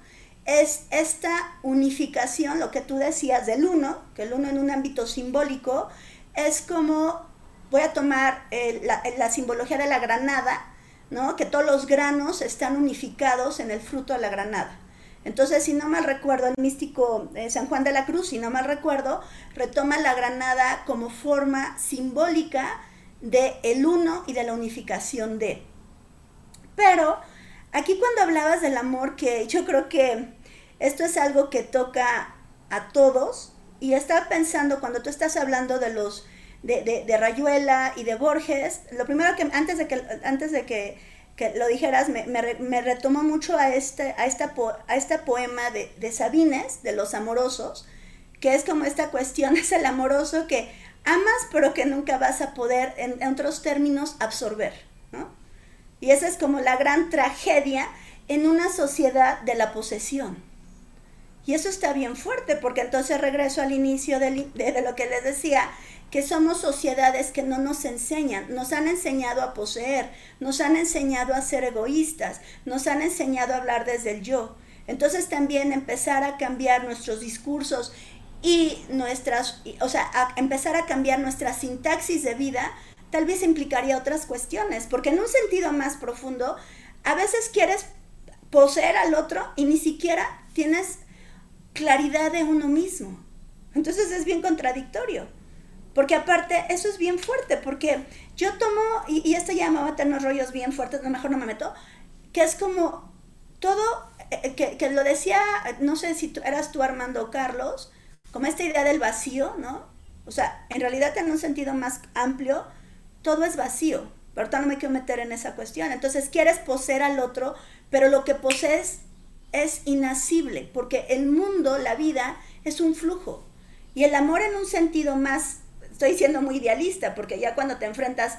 es esta unificación, lo que tú decías del uno, que el uno en un ámbito simbólico es como voy a tomar la, simbología de la granada, ¿no? que todos los granos están unificados en el fruto de la granada. Entonces, si no mal recuerdo, el místico San Juan de la Cruz, si no mal recuerdo, retoma la granada como forma simbólica de el uno y de la unificación de. Pero aquí cuando hablabas del amor, que yo creo que esto es algo que toca a todos, y estaba pensando cuando tú estás hablando de los de, Rayuela y de Borges, lo primero que antes de que antes de que, lo dijeras me, me, retomó mucho a este a esta a este poema de, de Sabines de los amorosos, que es como esta cuestión es el amoroso que amas pero que nunca vas a poder en, otros términos absorber, ¿no? Y esa es como la gran tragedia en una sociedad de la posesión. Y eso está bien fuerte, porque entonces regreso al inicio de, lo que les decía, que somos sociedades que no nos enseñan, nos han enseñado a poseer, nos han enseñado a ser egoístas, nos han enseñado a hablar desde el yo. Entonces también empezar a cambiar nuestros discursos y nuestras, o sea, empezar a cambiar nuestra sintaxis de vida, tal vez implicaría otras cuestiones, porque en un sentido más profundo, a veces quieres poseer al otro y ni siquiera tienes claridad de uno mismo. Entonces es bien contradictorio. Porque aparte, eso es bien fuerte, porque yo tomo, y, esto ya me va a tener rollos bien fuertes, lo mejor no me meto, que es como todo, eh, que, que, lo decía, no sé si tú, eras tú Armando Carlos, como esta idea del vacío, ¿no? O sea, en realidad en un sentido más amplio, todo es vacío, pero no me quiero meter en esa cuestión. Entonces quieres poseer al otro, pero lo que posees es inasible, porque el mundo, la vida, es un flujo. Y el amor en un sentido más, estoy siendo muy idealista, porque ya cuando te enfrentas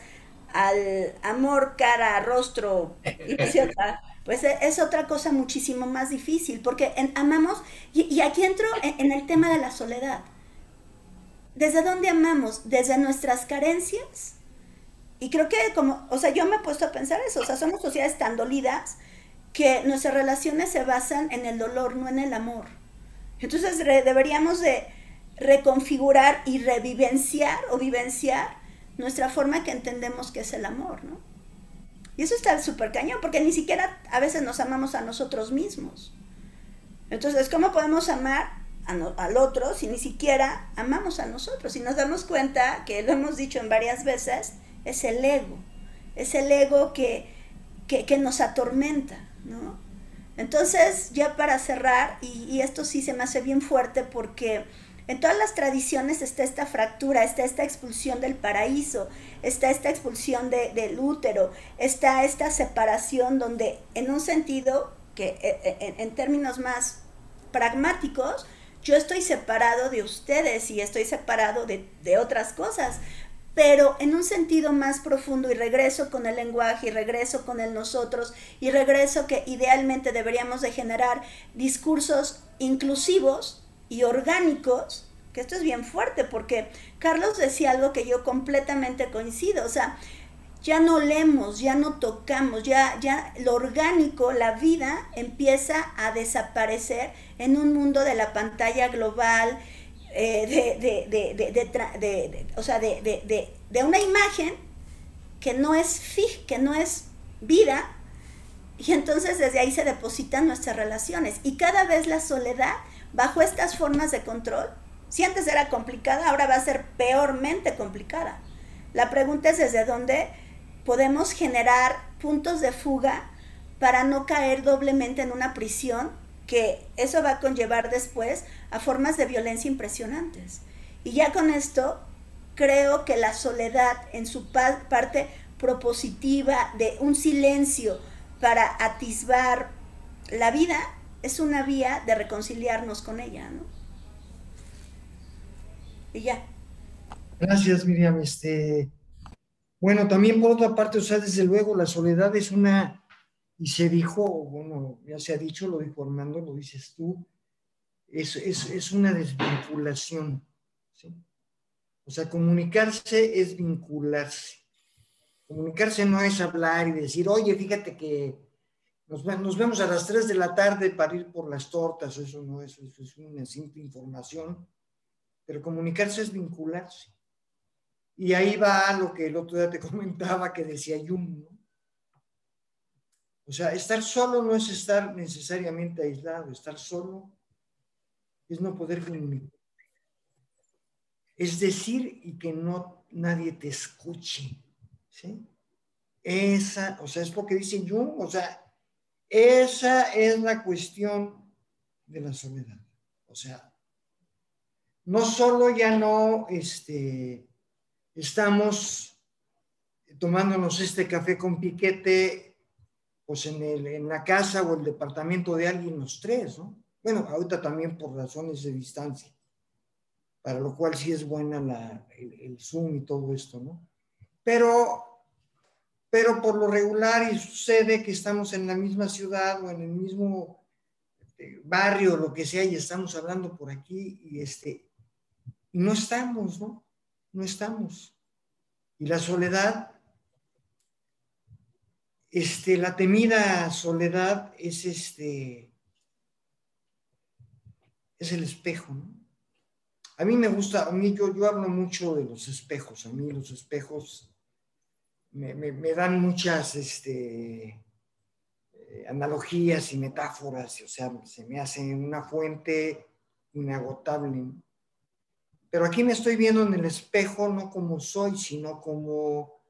al amor cara, rostro, y pues e, es otra cosa muchísimo más difícil, porque amamos, y, aquí entro en, el tema de la soledad. ¿Desde dónde amamos? ¿Desde nuestras carencias? Y creo que como, o sea, yo me he puesto a pensar eso, o sea, somos sociedades tan dolidas que nuestras relaciones se basan en el dolor, no en el amor. Entonces deberíamos de reconfigurar y revivenciar o vivenciar nuestra forma que entendemos que es el amor, ¿no? Y eso está súper cañón, porque ni siquiera a veces nos amamos a nosotros mismos. Entonces, ¿cómo podemos amar al otro si ni siquiera amamos a nosotros? Si nos damos cuenta, que lo hemos dicho en varias veces, es el ego. Es el ego que, que nos atormenta. ¿no? Entonces, ya para cerrar, y, esto sí se me hace bien fuerte porque en todas las tradiciones está esta fractura, está esta expulsión del paraíso, está esta expulsión del útero, está esta separación donde en un sentido que e, e, en términos más pragmáticos, yo estoy separado de ustedes y estoy separado de, de, otras cosas, pero en un sentido más profundo y regreso con el lenguaje y regreso con el nosotros y regreso que idealmente deberíamos de generar discursos inclusivos y orgánicos, que esto es bien fuerte porque Carlos decía algo que yo completamente coincido, o sea, ya no leemos, ya no tocamos, ya, ya lo orgánico, la vida empieza a desaparecer en un mundo de la pantalla global, de, una imagen que no es fija, que no es vida, y entonces desde ahí se depositan nuestras relaciones. Y cada vez la soledad, bajo estas formas de control, si antes era complicada, ahora va a ser peormente complicada. La pregunta es desde dónde podemos generar puntos de fuga para no caer doblemente en una prisión que eso va a conllevar después a formas de violencia impresionantes. Y ya con esto, creo que la soledad en su parte propositiva de un silencio para atisbar la vida es una vía de reconciliarnos con ella, ¿no? Y ya. Gracias, Miriam. Este, bueno, también por otra parte, o sea, desde luego la soledad es una y se dijo, bueno, ya se ha dicho, lo dijo Armando, lo dices tú, es, es, es una desvinculación. O sea, comunicarse es vincularse. Comunicarse no es hablar y decir, oye, fíjate que nos, nos, vemos a las 3 de la tarde para ir por las tortas, eso no es, eso es una simple información, pero comunicarse es vincularse. Y ahí va lo que el otro día te comentaba que decía Jung, ¿no? O sea, estar solo no es estar necesariamente aislado, estar solo es no poder comunicar. Es decir y que no nadie te escuche. ¿sí? Esa, o sea, es porque dice Jung, o sea, esa es la cuestión de la soledad. O sea, no solo ya no este, estamos tomándonos este café con piquete pues en, el, en la casa o el departamento de alguien los tres, ¿no? Bueno, ahorita también por razones de distancia, para lo cual sí es buena la, el, el Zoom y todo esto, ¿no? Pero pero por lo regular y sucede que estamos en la misma ciudad o en el mismo este, barrio, lo que sea, y estamos hablando por aquí y este, no estamos, ¿no? No estamos. Y la soledad, este, la temida soledad es este, es el espejo, ¿no? A mí me gusta, a mí yo, yo hablo mucho de los espejos, a mí los espejos me, dan muchas este, eh, analogías y metáforas, o sea, se me hace una fuente inagotable. Pero aquí me estoy viendo en el espejo no como soy, sino como,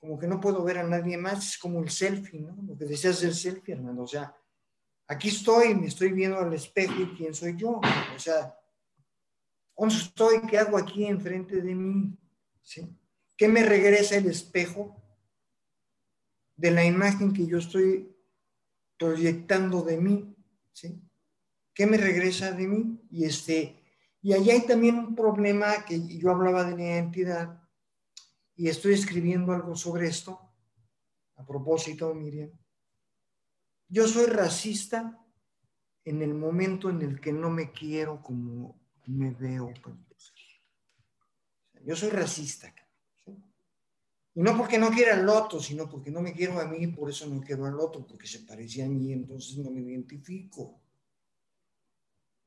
como que no puedo ver a nadie más, es como el selfie, ¿no? Lo que decías del selfie, hermano, o sea, aquí estoy, me estoy viendo al espejo y quién soy yo, o sea, ¿dónde estoy? ¿Qué hago aquí enfrente de mí? ¿Sí? ¿Qué me regresa el espejo? De la imagen que yo estoy proyectando de mí, ¿sí? ¿Qué me regresa de mí? Y, este, y allá hay también un problema que yo hablaba de la identidad y estoy escribiendo algo sobre esto. A propósito, Miriam, yo soy racista en el momento en el que no me quiero como me veo. Yo soy racista. Y no porque no quiera al otro, sino porque no me quiero a mí, por eso no quiero al otro, porque se parecía a mí, entonces no me identifico.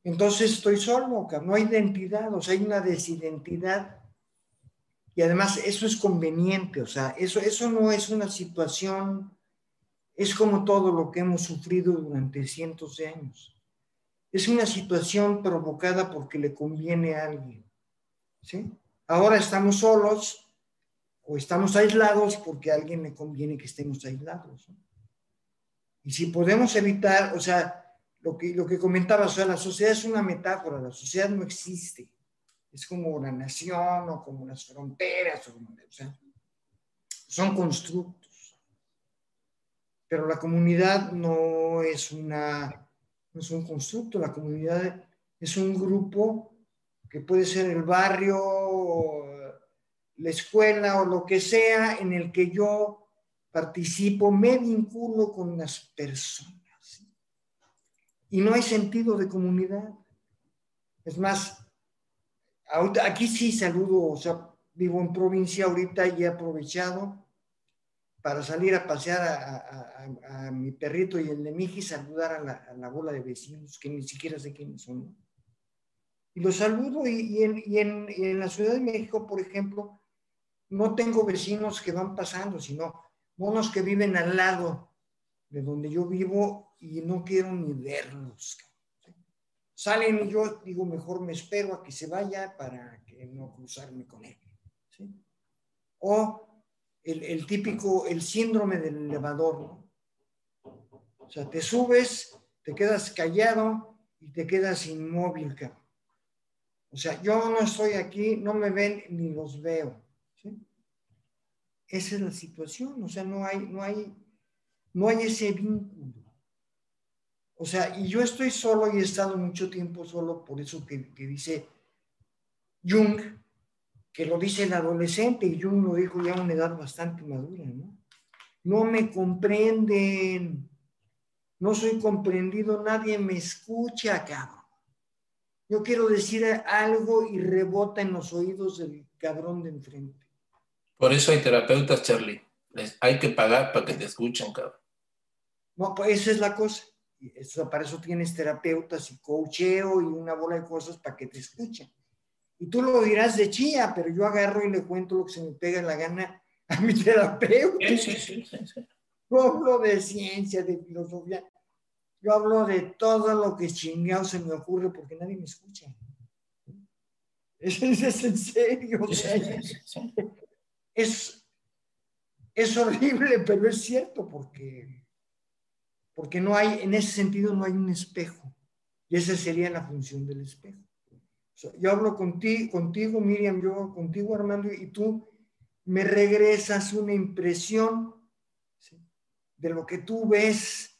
Entonces estoy solo, no hay identidad, o sea, hay una desidentidad. Y además eso es conveniente, o sea, eso, eso no es una situación, es como todo lo que hemos sufrido durante cientos de años. Es una situación provocada porque le conviene a alguien. ¿sí? Ahora estamos solos, o estamos aislados porque a alguien le conviene que estemos aislados. Y si podemos evitar, o sea, lo que, lo que comentaba, o sea, la sociedad es una metáfora, la sociedad no existe. Es como la nación o como las fronteras, o, sea, son constructos. Pero la comunidad no es, una, no es un constructo, la comunidad es un grupo que puede ser el barrio, la escuela o lo que sea en el que yo participo, me vinculo con las personas. Y no hay sentido de comunidad. Es más, aquí sí saludo, o sea, vivo en provincia ahorita y he aprovechado para salir a pasear a, mi perrito y el de Miji, saludar a la, bola de vecinos que ni siquiera sé quiénes son. Y los saludo y, en, y en la Ciudad de México, por ejemplo, no tengo vecinos que van pasando, sino monos que viven al lado de donde yo vivo y no quiero ni verlos. Salen y yo digo, mejor me espero a que se vaya para que no cruzarme con él. O el, típico, el síndrome del elevador. O sea, te subes, te quedas callado y te quedas inmóvil. O sea, yo no estoy aquí, no me ven ni los veo. Esa es la situación, o sea, no hay, no hay, no hay ese vínculo. O sea, y yo estoy solo y he estado mucho tiempo solo, por eso que, dice Jung, que lo dice el adolescente, y Jung lo dijo ya a una edad bastante madura, ¿no? No me comprenden, no soy comprendido, nadie me escucha, cabrón. Yo quiero decir algo y rebota en los oídos del cabrón de enfrente. Por eso hay terapeutas, Charlie. hay que pagar para que te escuchen, cabrón. No, pues esa es la cosa. Eso, para eso tienes terapeutas y coacheo y una bola de cosas para que te escuchen. Y tú lo dirás de chía, pero yo agarro y le cuento lo que se me pega en la gana a mi terapeuta. Sí, sí, sí, yo hablo de ciencia, de filosofía. Yo hablo de todo lo que chingado se me ocurre porque nadie me escucha. Eso es en serio. Es, es horrible, pero es cierto porque, porque no hay, en ese sentido no hay un espejo. Y esa sería la función del espejo. yo hablo contigo, contigo, Miriam, yo contigo, Armando, y tú me regresas una impresión de lo que tú ves,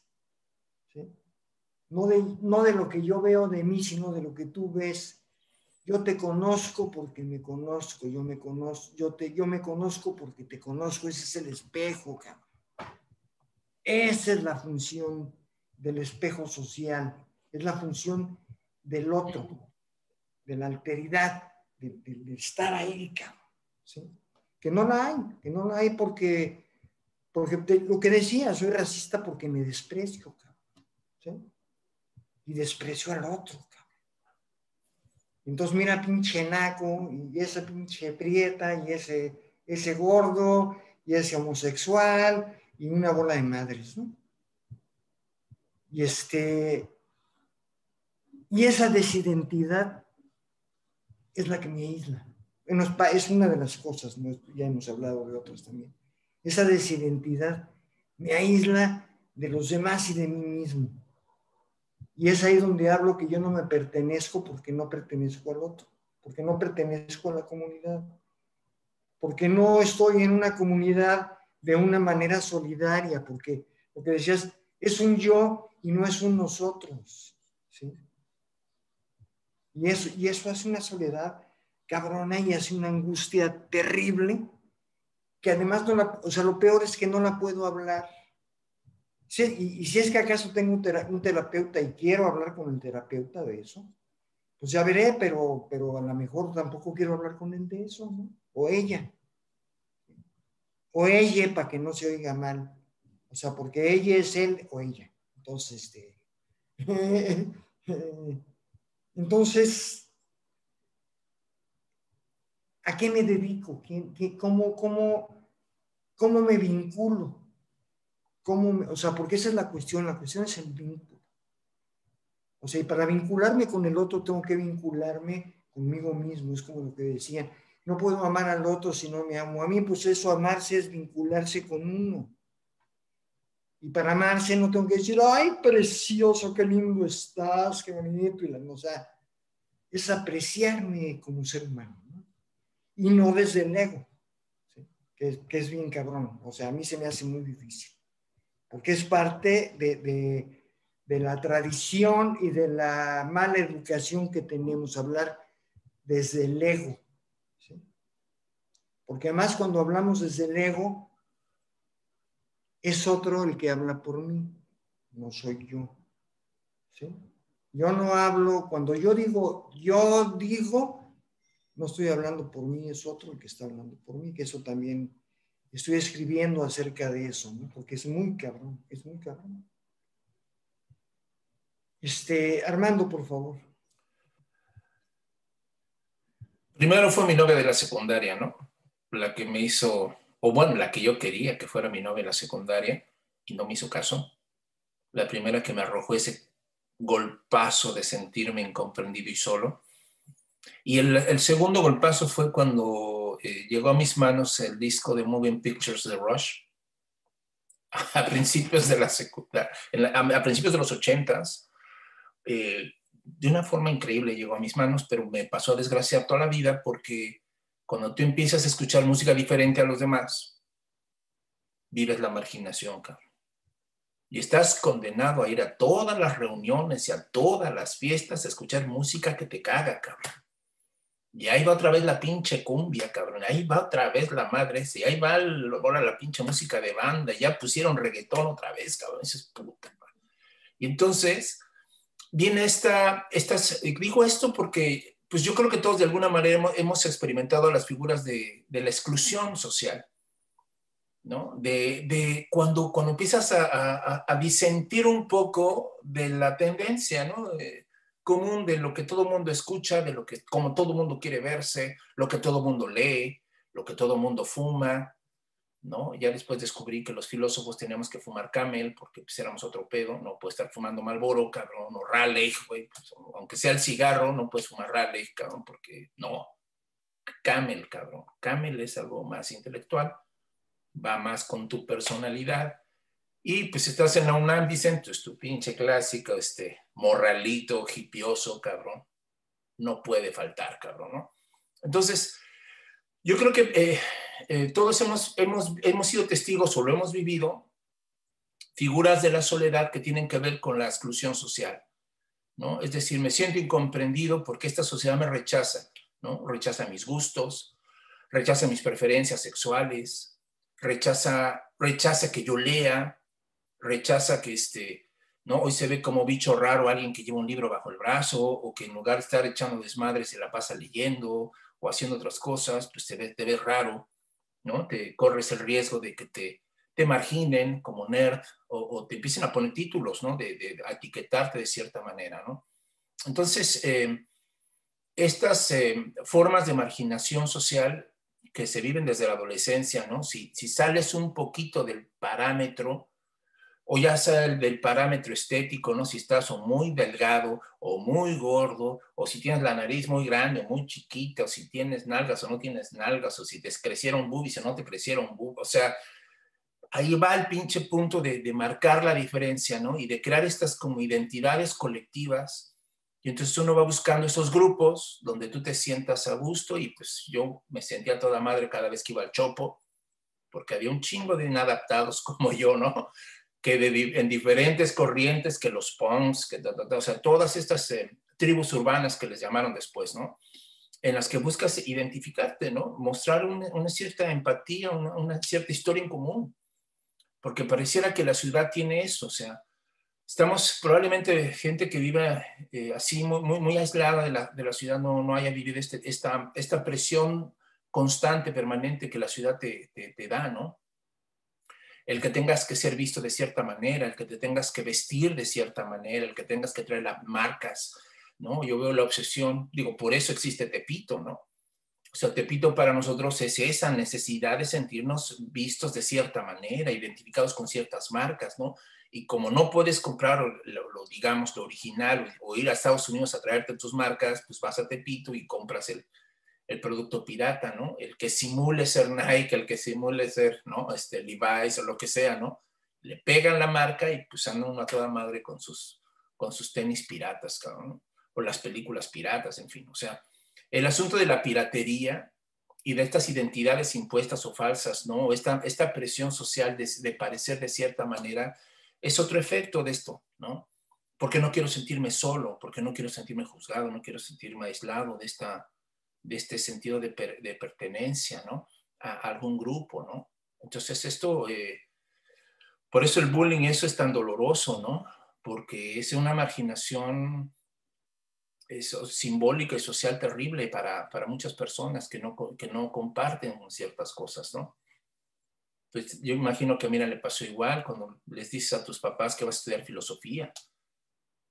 no, de, no de lo que yo veo de mí, sino de lo que tú ves. Yo te conozco porque me conozco, yo me conozco, yo, te, yo me conozco porque te conozco, ese es el espejo, cabrón. Esa es la función del espejo social, es la función del otro, de la alteridad, de, estar ahí, cabrón. Que no la hay, que no la hay porque porque lo que decía, soy racista porque me desprecio, cabrón. Y desprecio al otro, cabrón. Entonces mira pinche naco y esa pinche prieta y ese, ese gordo y ese homosexual y una bola de madres, ¿no? Y este, y esa desidentidad es la que me aísla. Es una de las cosas, ya hemos hablado de otras también esa desidentidad me aísla de los demás y de mí mismo. Y es ahí donde hablo que yo no me pertenezco porque no pertenezco al otro, porque no pertenezco a la comunidad, porque no estoy en una comunidad de una manera solidaria, porque decías es un yo y no es un nosotros. ¿sí? Y, eso, y eso hace una soledad cabrona y hace una angustia terrible que además no la, o sea, lo peor es que no la puedo hablar. Y, si es que acaso tengo un, terapeuta y quiero hablar con el terapeuta de eso, pues ya veré, pero, pero a lo mejor tampoco quiero hablar con él de eso, ¿no? O ella. O ella, para que no se oiga mal. O sea, porque ella es él o ella. Entonces, este. Entonces, ¿A qué me dedico? cómo, cómo, me vinculo? ¿Cómo o sea, porque esa es la cuestión, la cuestión es el vínculo. O sea, y para vincularme con el otro tengo que vincularme conmigo mismo, es como lo que decían. No puedo amar al otro si no me amo. A mí, pues eso, amarse es vincularse con uno. Y para amarse no tengo que decir, ay, precioso, qué lindo estás, qué bonito. O sea, es apreciarme como ser humano y no desde el ego, que, es bien cabrón. O sea, a mí se me hace muy difícil, porque es parte de, la tradición y de la mala educación que tenemos, hablar desde el ego. Porque además cuando hablamos desde el ego, es otro el que habla por mí, no soy yo. Yo no hablo, cuando yo digo, yo digo, no estoy hablando por mí, es otro el que está hablando por mí, que eso también estoy escribiendo acerca de eso, ¿no? porque es muy cabrón, es muy cabrón. Este, Armando, por favor. Primero fue mi novia de la secundaria, ¿no? La que me hizo, o bueno, la que yo quería que fuera mi novia de la secundaria y no me hizo caso. La primera que me arrojó ese golpazo de sentirme incomprendido y solo. Y el, segundo golpazo fue cuando eh, llegó a mis manos el disco de Moving Pictures de Rush, a principios de, la, a, principios de los ochentas, eh, de una forma increíble llegó a mis manos, pero me pasó a desgraciar toda la vida porque cuando tú empiezas a escuchar música diferente a los demás, vives la marginación, cabrón. Y estás condenado a ir a todas las reuniones y a todas las fiestas a escuchar música que te caga, cabrón. Y ahí va otra vez la pinche cumbia, cabrón. Ahí va otra vez la madre Y ahí va ahora la pinche música de banda. Ya pusieron reggaetón otra vez, cabrón. Eso es puta. Y entonces viene esta, estas, digo esto porque pues yo creo que todos de alguna manera hemos, experimentado las figuras de, de, la exclusión social, ¿no? De, de cuando, cuando empiezas a, a, a, disentir un poco de la tendencia, ¿no? Común de lo que todo mundo escucha, de lo que como todo mundo quiere verse, lo que todo mundo lee, lo que todo mundo fuma, ¿no? Ya después descubrí que los filósofos teníamos que fumar camel porque pues éramos otro pedo, no puedes estar fumando Malboro, cabrón, o Raleigh, güey, pues, aunque sea el cigarro, no puedes fumar Raleigh, cabrón, porque no. Camel, cabrón. Camel es algo más intelectual. va más con tu personalidad. Y pues estás en la UNAM, dicen, pues tu pinche clásico, este morralito, hipioso, cabrón. No puede faltar, cabrón, ¿no? Entonces, yo creo que eh, eh, todos hemos, hemos, hemos sido testigos o lo hemos vivido, figuras de la soledad que tienen que ver con la exclusión social, ¿no? Es decir, me siento incomprendido porque esta sociedad me rechaza, ¿no? Rechaza mis gustos, rechaza mis preferencias sexuales, rechaza, rechaza que yo lea, rechaza que este, ¿no? Hoy se ve como bicho raro alguien que lleva un libro bajo el brazo o que en lugar de estar echando desmadre se la pasa leyendo o haciendo otras cosas, pues te ves, te ves raro, ¿no? Te corres el riesgo de que te, te marginen como nerd o, te empiecen a poner títulos, ¿no? De, etiquetarte de cierta manera, ¿no? Entonces, eh, estas eh, formas de marginación social que se viven desde la adolescencia, ¿no? Si sales un poquito del parámetro, o ya sea el del parámetro estético, ¿no? Si estás o muy delgado o muy gordo, o si tienes la nariz muy grande o muy chiquita, o si tienes nalgas o no tienes nalgas, o si te crecieron boobies o no te crecieron boobies, o sea, ahí va el pinche punto de, de, marcar la diferencia, ¿no? Y de crear estas como identidades colectivas y entonces uno va buscando esos grupos donde tú te sientas a gusto y pues yo me sentía toda madre cada vez que iba al chopo, porque había un chingo de inadaptados como yo, ¿no? Que en diferentes corrientes, que los punks, que, o sea, todas estas eh, tribus urbanas que les llamaron después, ¿no? En las que buscas identificarte, ¿no? Mostrar una, cierta empatía, una, cierta historia en común, porque pareciera que la ciudad tiene eso, o sea, estamos probablemente gente que vive eh, así muy, muy, muy aislada de la, de la, ciudad no, no haya vivido este, esta, esta presión constante, permanente que la ciudad te, te, te, da, ¿no? El que tengas que ser visto de cierta manera, el que te tengas que vestir de cierta manera, el que tengas que traer las marcas, ¿no? Yo veo la obsesión, digo, por eso existe Tepito, ¿no? O sea, Tepito para nosotros es esa necesidad de sentirnos vistos de cierta manera, identificados con ciertas marcas, ¿no? y como no puedes comprar lo, digamos lo original o ir a Estados Unidos a traerte tus marcas, pues vas a Tepito y compras el, el producto pirata, ¿no? El que simule ser Nike, el que simule ser, ¿no? Este Levi's o lo que sea, ¿no? Le pegan la marca y pues andan una toda madre con sus, con sus tenis piratas, cabrón, o las películas piratas, en fin, o sea, el asunto de la piratería y de estas identidades impuestas o falsas, ¿no? Esta, esta presión social de, de parecer de cierta manera, es otro efecto de esto, ¿no? Porque no quiero sentirme solo, porque no quiero sentirme juzgado, no quiero sentirme aislado de, esta, de este sentido de, de pertenencia, ¿no? A, algún grupo, ¿no? Entonces esto, eh, por eso el bullying, eso es tan doloroso, ¿no? Porque es una marginación eso, simbólica y social terrible para, para muchas personas que no, que no comparten ciertas cosas, ¿no? Pues yo imagino que a Mira le pasó igual cuando les dices a tus papás que vas a estudiar filosofía.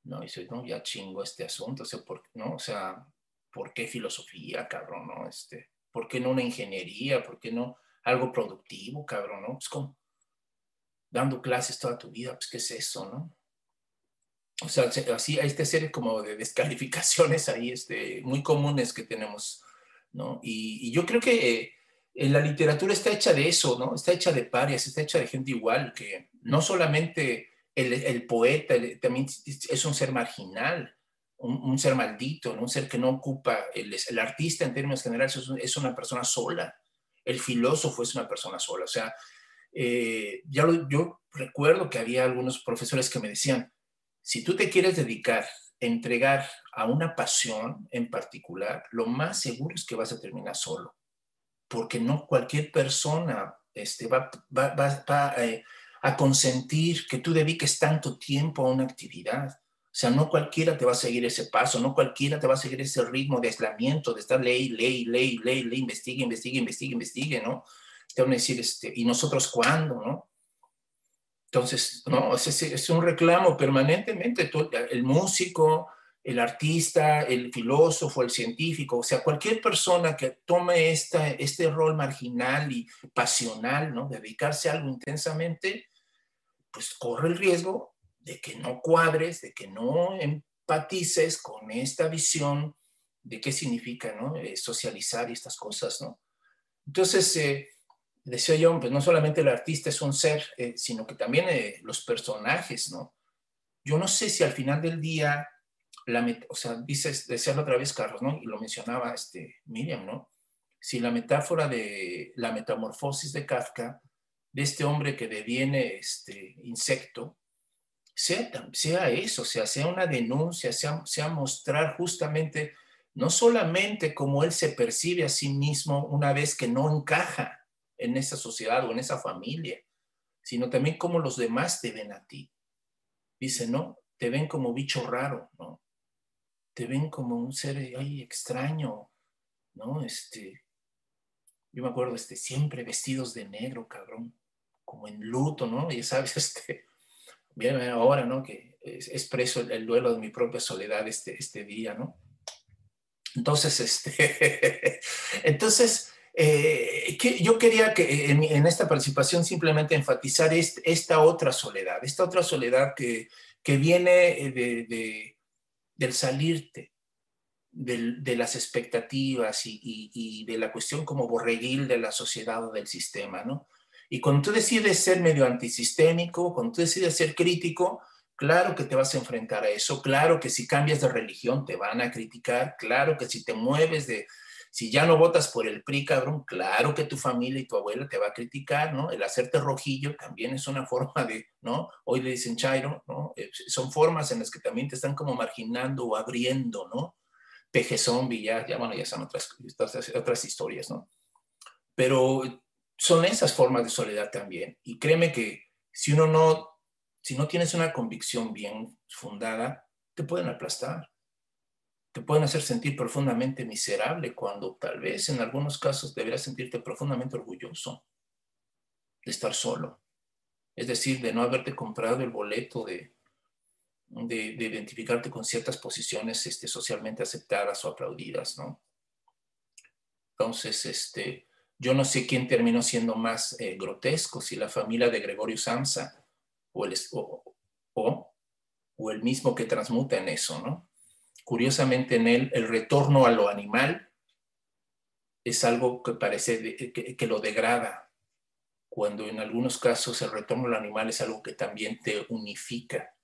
No, y dices, no, ya chingo este asunto, o sea, ¿por, ¿no? O sea, ¿por qué filosofía, cabrón, no? Este, ¿Por qué no una ingeniería? ¿Por qué no algo productivo, cabrón, no? Pues como dando clases toda tu vida, pues ¿qué es eso, no? O sea, así esta serie como de descalificaciones ahí, este, muy comunes que tenemos, ¿no? Y, yo creo que en la literatura está hecha de eso, ¿no? Está hecha de parias, está hecha de gente igual, que no solamente el poeta también es un ser marginal, un, ser maldito, un ser que no ocupa, el, artista en términos generales es, una persona sola, el filósofo es una persona sola, o sea, eh, ya lo, yo recuerdo que había algunos profesores que me decían, si tú te quieres dedicar entregar a una pasión en particular, lo más seguro es que vas a terminar solo porque no cualquier persona este, va, va, va, va eh, a consentir que tú dediques tanto tiempo a una actividad. O sea, no cualquiera te va a seguir ese paso, no cualquiera te va a seguir ese ritmo de aislamiento, de estar ley, ley, ley, ley, ley, investigue, investigue, investigue, investigue, ¿no? Te van a decir, este, ¿y nosotros cuándo, no? Entonces, no, es, es un reclamo permanentemente. el músico, el artista, el filósofo, el científico, o sea, cualquier persona que tome esta, este rol marginal y pasional, ¿no? De dedicarse a algo intensamente, pues corre el riesgo de que no cuadres, de que no empatices con esta visión de qué significa, ¿no? Eh, socializar y estas cosas, ¿no? Entonces, eh, decía yo, pues no solamente el artista es un ser, eh, sino que también eh, los personajes, ¿no? Yo no sé si al final del día, la o sea, dices, decía otra vez Carlos, ¿no? Y lo mencionaba este, Miriam, ¿no? Si la metáfora de la metamorfosis de Kafka, de este hombre que deviene este insecto, sea, sea eso, sea, sea una denuncia, sea, sea mostrar justamente no solamente cómo él se percibe a sí mismo una vez que no encaja en esa sociedad o en esa familia, sino también cómo los demás te ven a ti. Dice, ¿no? Te ven como bicho raro, ¿no? Te ven como un ser extraño, ¿no? Este, yo me acuerdo, este, siempre vestidos de negro, cabrón, como en luto, ¿no? Y sabes, este, bien ahora, ¿no? Que expreso el, el, duelo de mi propia soledad este, este día, ¿no? Entonces, este, entonces, eh, que yo quería que en, esta participación simplemente enfatizar esta otra soledad, esta otra soledad que, que viene de, del salirte, de las expectativas y, y, de la cuestión como borreguil de la sociedad o del sistema, ¿no? Y cuando tú decides ser medio antisistémico, cuando tú decides ser crítico, claro que te vas a enfrentar a eso, claro que si cambias de religión te van a criticar, claro que si te mueves de, si ya no votas por el PRI, cabrón, claro que tu familia y tu abuela te va a criticar, ¿no? El hacerte rojillo también es una forma de, ¿no? Hoy le dicen chairo, ¿no? Eh, son formas en las que también te están como marginando o abriendo, ¿no? Peje zombie, ya, ya, bueno, ya son otras, otras, otras historias, ¿no? Pero son esas formas de soledad también. Y créeme que si uno no, si no tienes una convicción bien fundada, te pueden aplastar te pueden hacer sentir profundamente miserable cuando tal vez en algunos casos deberías sentirte profundamente orgulloso de estar solo. Es decir, de no haberte comprado el boleto de, de, identificarte con ciertas posiciones este, socialmente aceptadas o aplaudidas, ¿no? Entonces, este, yo no sé quién terminó siendo más eh, grotesco, si la familia de Gregorio Samsa o el, o, el mismo que transmuta en eso, ¿no? curiosamente en él el retorno a lo animal es algo que parece que, lo degrada, cuando en algunos casos el retorno al animal es algo que también te unifica,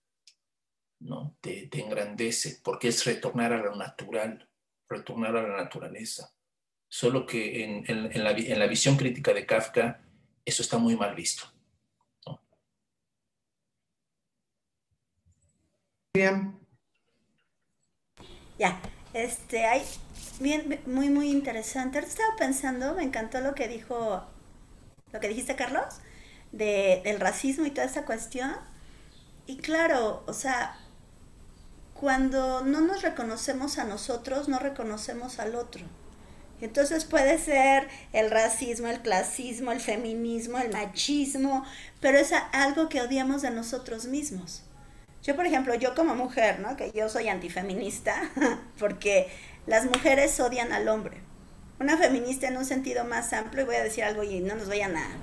¿no? te, engrandece, porque es retornar a lo natural, retornar a la naturaleza. Solo que en, la, visión crítica de Kafka eso está muy mal visto. Bien. Ya, este, hay, bien, muy, muy interesante. Ahorita estaba pensando, me encantó lo que dijo, lo que dijiste, Carlos, de, del racismo y toda esa cuestión. Y claro, o sea, cuando no nos reconocemos a nosotros, no reconocemos al otro. Entonces puede ser el racismo, el clasismo, el feminismo, el machismo, pero es algo que odiamos de nosotros mismos. Yo, por ejemplo, yo como mujer, ¿no? Que yo soy antifeminista, porque las mujeres odian al hombre. Una feminista en un sentido más amplio, y voy a decir algo y no nos vayan a...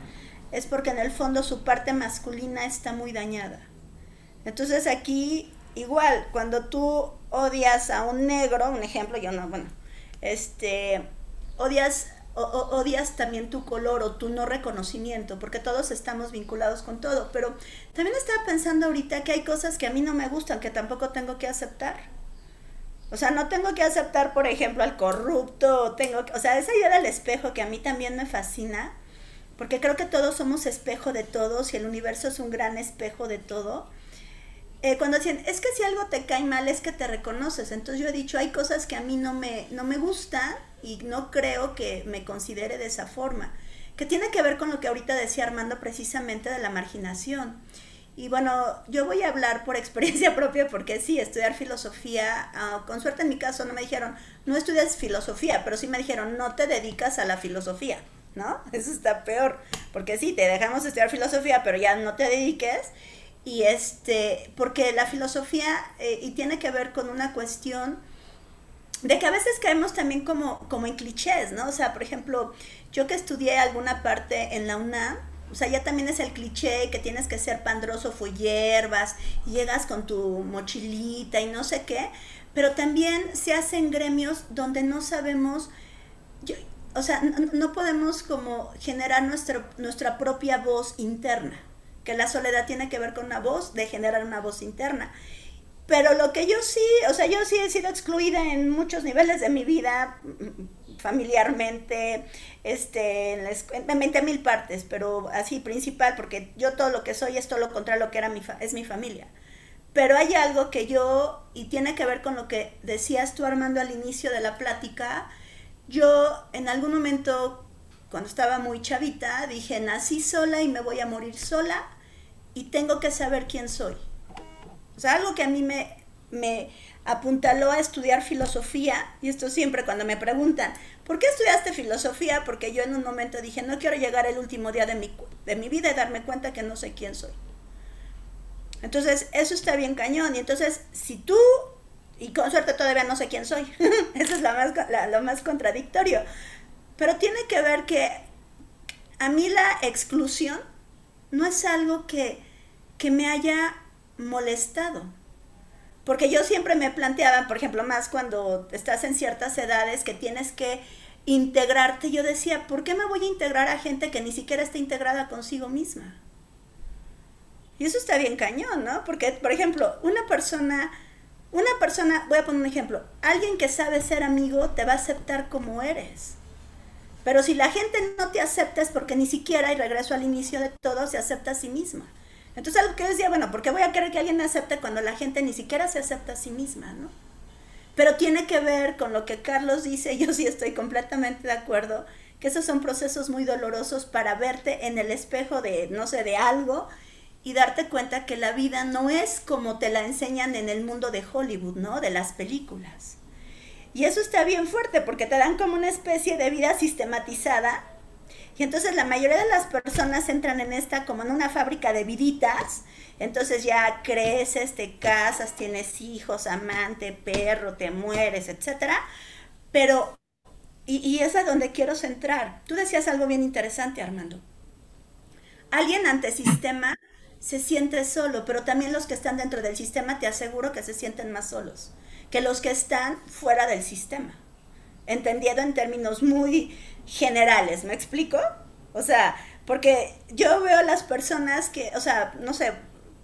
Es porque en el fondo su parte masculina está muy dañada. Entonces aquí, igual, cuando tú odias a un negro, un ejemplo, yo no, bueno, este, odias odias también tu color o tu no reconocimiento, porque todos estamos vinculados con todo. Pero también estaba pensando ahorita que hay cosas que a mí no me gustan, que tampoco tengo que aceptar. O sea, no tengo que aceptar, por ejemplo, al corrupto, tengo o sea, esa idea del espejo que a mí también me fascina, porque creo que todos somos espejo de todos y el universo es un gran espejo de todo. Eh, cuando dicen, es que si algo te cae mal es que te reconoces. Entonces yo he dicho, hay cosas que a mí no me, no me gustan y no creo que me considere de esa forma, que tiene que ver con lo que ahorita decía Armando precisamente de la marginación. Y bueno, yo voy a hablar por experiencia propia porque sí, estudiar filosofía, ah, con suerte en mi caso no me dijeron, no estudias filosofía, pero sí me dijeron, no te dedicas a la filosofía, ¿no? Eso está peor, porque sí, te dejamos estudiar filosofía, pero ya no te dediques. Y este, porque la filosofía, eh, y tiene que ver con una cuestión de que a veces caemos también como, como en clichés, ¿no? O sea, por ejemplo, yo que estudié alguna parte en la UNAM, o sea, ya también es el cliché que tienes que ser pandroso, fue hierbas, y llegas con tu mochilita y no sé qué, pero también se hacen gremios donde no sabemos, o sea, no, podemos como generar nuestra, nuestra propia voz interna, que la soledad tiene que ver con una voz, de generar una voz interna. Pero lo que yo sí, o sea, yo sí he sido excluida en muchos niveles de mi vida, familiarmente, este, en, 20 mil partes, pero así principal, porque yo todo lo que soy es todo lo contrario a lo que era mi es mi familia. Pero hay algo que yo, y tiene que ver con lo que decías tú Armando al inicio de la plática, yo en algún momento, cuando estaba muy chavita, dije, nací sola y me voy a morir sola y tengo que saber quién soy. O sea, algo que a mí me, me apuntaló a estudiar filosofía, y esto siempre cuando me preguntan, ¿por qué estudiaste filosofía? Porque yo en un momento dije, no quiero llegar el último día de mi, de mi vida y darme cuenta que no sé quién soy. Entonces, eso está bien cañón. Y entonces, si tú y con suerte todavía no sé quién soy. Eso es más, lo más contradictorio. Pero tiene que ver que a mí la exclusión no es algo que, que me haya molestado. Porque yo siempre me planteaba, por ejemplo, más cuando estás en ciertas edades que tienes que integrarte, yo decía, ¿por qué me voy a integrar a gente que ni siquiera está integrada consigo misma? Y eso está bien cañón, ¿no? Porque, por ejemplo, una persona una persona, voy a poner un ejemplo, alguien que sabe ser amigo te va a aceptar como eres. Pero si la gente no te acepta es porque ni siquiera, y regreso al inicio de todo, se acepta a sí misma. Entonces algo que yo decía, bueno, ¿por qué voy a querer que alguien me acepte cuando la gente ni siquiera se acepta a sí misma, no? Pero tiene que ver con lo que Carlos dice, yo sí estoy completamente de acuerdo, que esos son procesos muy dolorosos para verte en el espejo de, no sé, de algo y darte cuenta que la vida no es como te la enseñan en el mundo de Hollywood, ¿no? De las películas. Y eso está bien fuerte porque te dan como una especie de vida sistematizada. Y entonces la mayoría de las personas entran en esta como en una fábrica de viditas. Entonces ya creces, te casas, tienes hijos, amante, perro, te mueres, etc. Pero, y, y es a donde quiero centrar. Tú decías algo bien interesante, Armando. Alguien ante sistema se siente solo, pero también los que están dentro del sistema te aseguro que se sienten más solos que los que están fuera del sistema. Entendido en términos muy generales, ¿me explico? O sea, porque yo veo las personas que, o sea, no sé,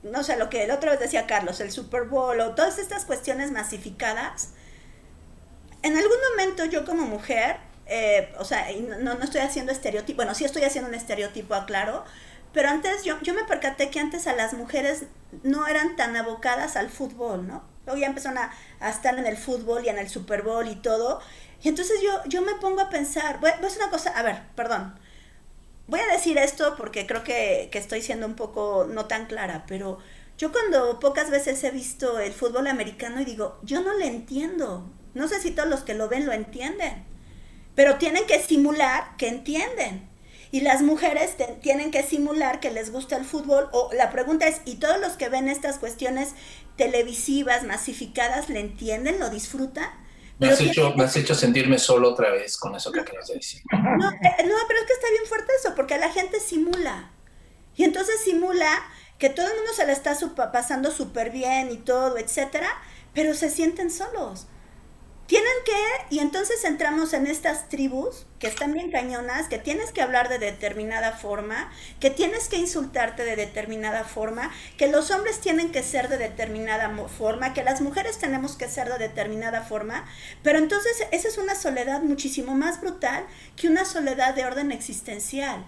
no sé lo que el otro vez decía Carlos, el Super Bowl o todas estas cuestiones masificadas. En algún momento yo como mujer, eh, o sea, no, no estoy haciendo estereotipo, bueno, sí estoy haciendo un estereotipo, aclaro, pero antes yo, yo me percaté que antes a las mujeres no eran tan abocadas al fútbol, ¿no? Luego ya empezaron a, estar en el fútbol y en el Super Bowl y todo. Y entonces yo, yo me pongo a pensar, voy, a una cosa, a ver, perdón. Voy a decir esto porque creo que, que estoy siendo un poco no tan clara, pero yo cuando pocas veces he visto el fútbol americano y digo, yo no le entiendo. No sé si todos los que lo ven lo entienden, pero tienen que simular que entienden y las mujeres tienen que simular que les gusta el fútbol o la pregunta es, ¿y todos los que ven estas cuestiones televisivas, masificadas, le entienden, lo disfrutan? Me has, hecho, me has hecho sentirme solo otra vez con eso que acabas de decir. No, eh, no, pero es que está bien fuerte eso, porque la gente simula. Y entonces simula que todo el mundo se la está pasando súper bien y todo, etcétera, pero se sienten solos tienen que, y entonces entramos en estas tribus que están bien cañonas, que tienes que hablar de determinada forma, que tienes que insultarte de determinada forma, que los hombres tienen que ser de determinada forma, que las mujeres tenemos que ser de determinada forma, pero entonces esa es una soledad muchísimo más brutal que una soledad de orden existencial,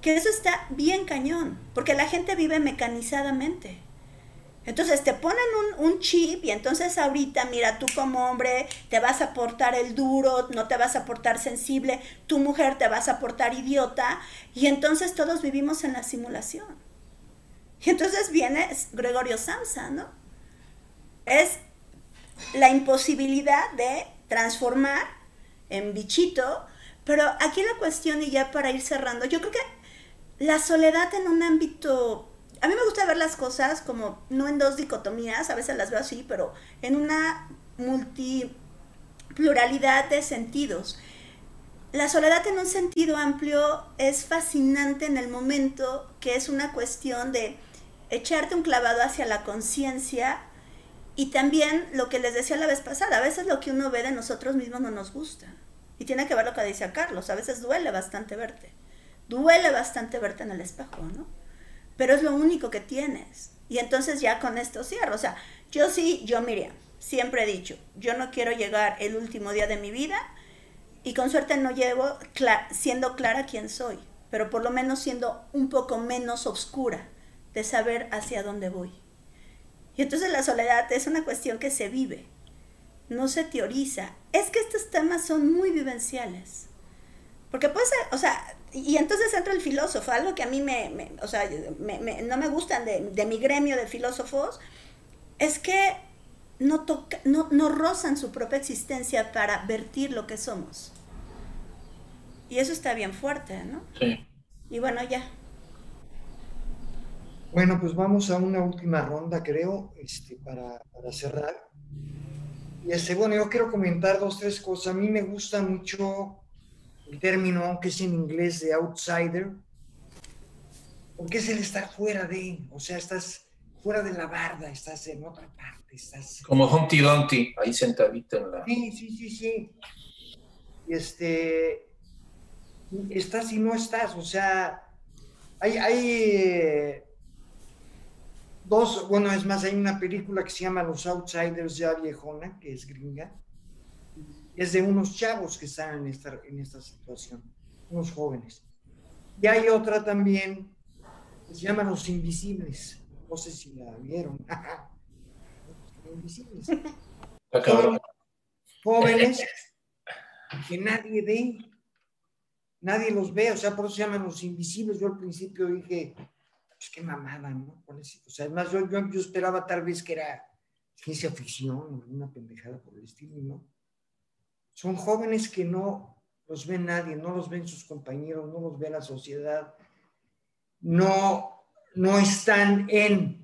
que eso está bien cañón, porque la gente vive mecanizadamente. Entonces te ponen un, chip y entonces ahorita, mira, tú como hombre te vas a portar el duro, no te vas a portar sensible, tu mujer te vas a portar idiota y entonces todos vivimos en la simulación. Y entonces viene Gregorio Samsa, ¿no? Es la imposibilidad de transformar en bichito, pero aquí la cuestión y ya para ir cerrando, yo creo que la soledad en un ámbito a mí me gusta ver las cosas como no en dos dicotomías, a veces las veo así, pero en una multipluralidad de sentidos. La soledad en un sentido amplio es fascinante en el momento que es una cuestión de echarte un clavado hacia la conciencia y también lo que les decía la vez pasada, a veces lo que uno ve de nosotros mismos no nos gusta. Y tiene que ver lo que dice Carlos, a veces duele bastante verte. Duele bastante verte en el espejo, ¿no? Pero es lo único que tienes. Y entonces ya con esto cierro. O sea, yo sí, yo Miriam, siempre he dicho, yo no quiero llegar el último día de mi vida y con suerte no llevo siendo clara quién soy, pero por lo menos siendo un poco menos oscura de saber hacia dónde voy. Y entonces la soledad es una cuestión que se vive, no se teoriza. Es que estos temas son muy vivenciales. Porque puede ser, o sea, y entonces entra el filósofo, algo que a mí me, o sea, no me gustan de, de, mi gremio de filósofos, es que no, toca, no, no rozan su propia existencia para vertir lo que somos. Y eso está bien fuerte, ¿no? Sí. Y bueno, ya. Bueno, pues vamos a una última ronda, creo, este, para, para cerrar. Y este, bueno, yo quiero comentar dos, tres cosas. A mí me gusta mucho el término que es en inglés de outsider, porque es el estar fuera de, o sea, estás fuera de la barda, estás en otra parte, estás... Como Humpty Dumpty, ahí sentadito en la... Sí, sí, sí, sí. Y este, estás y no estás, o sea, hay, hay eh, dos, bueno, es más, hay una película que se llama Los Outsiders ya viejona, que es gringa, es de unos chavos que están en esta, en esta situación, unos jóvenes. Y hay otra también que se llama Los Invisibles. No sé si la vieron. Los Invisibles. jóvenes que nadie ve. Nadie los ve, o sea, por eso se llaman los invisibles. Yo al principio dije, pues qué mamada, ¿no? O sea, además yo, yo, yo esperaba tal vez que era ciencia ficción o una pendejada por el estilo, ¿no? Son jóvenes que no los ve nadie, no los ven sus compañeros, no los ve la sociedad, no, no están en...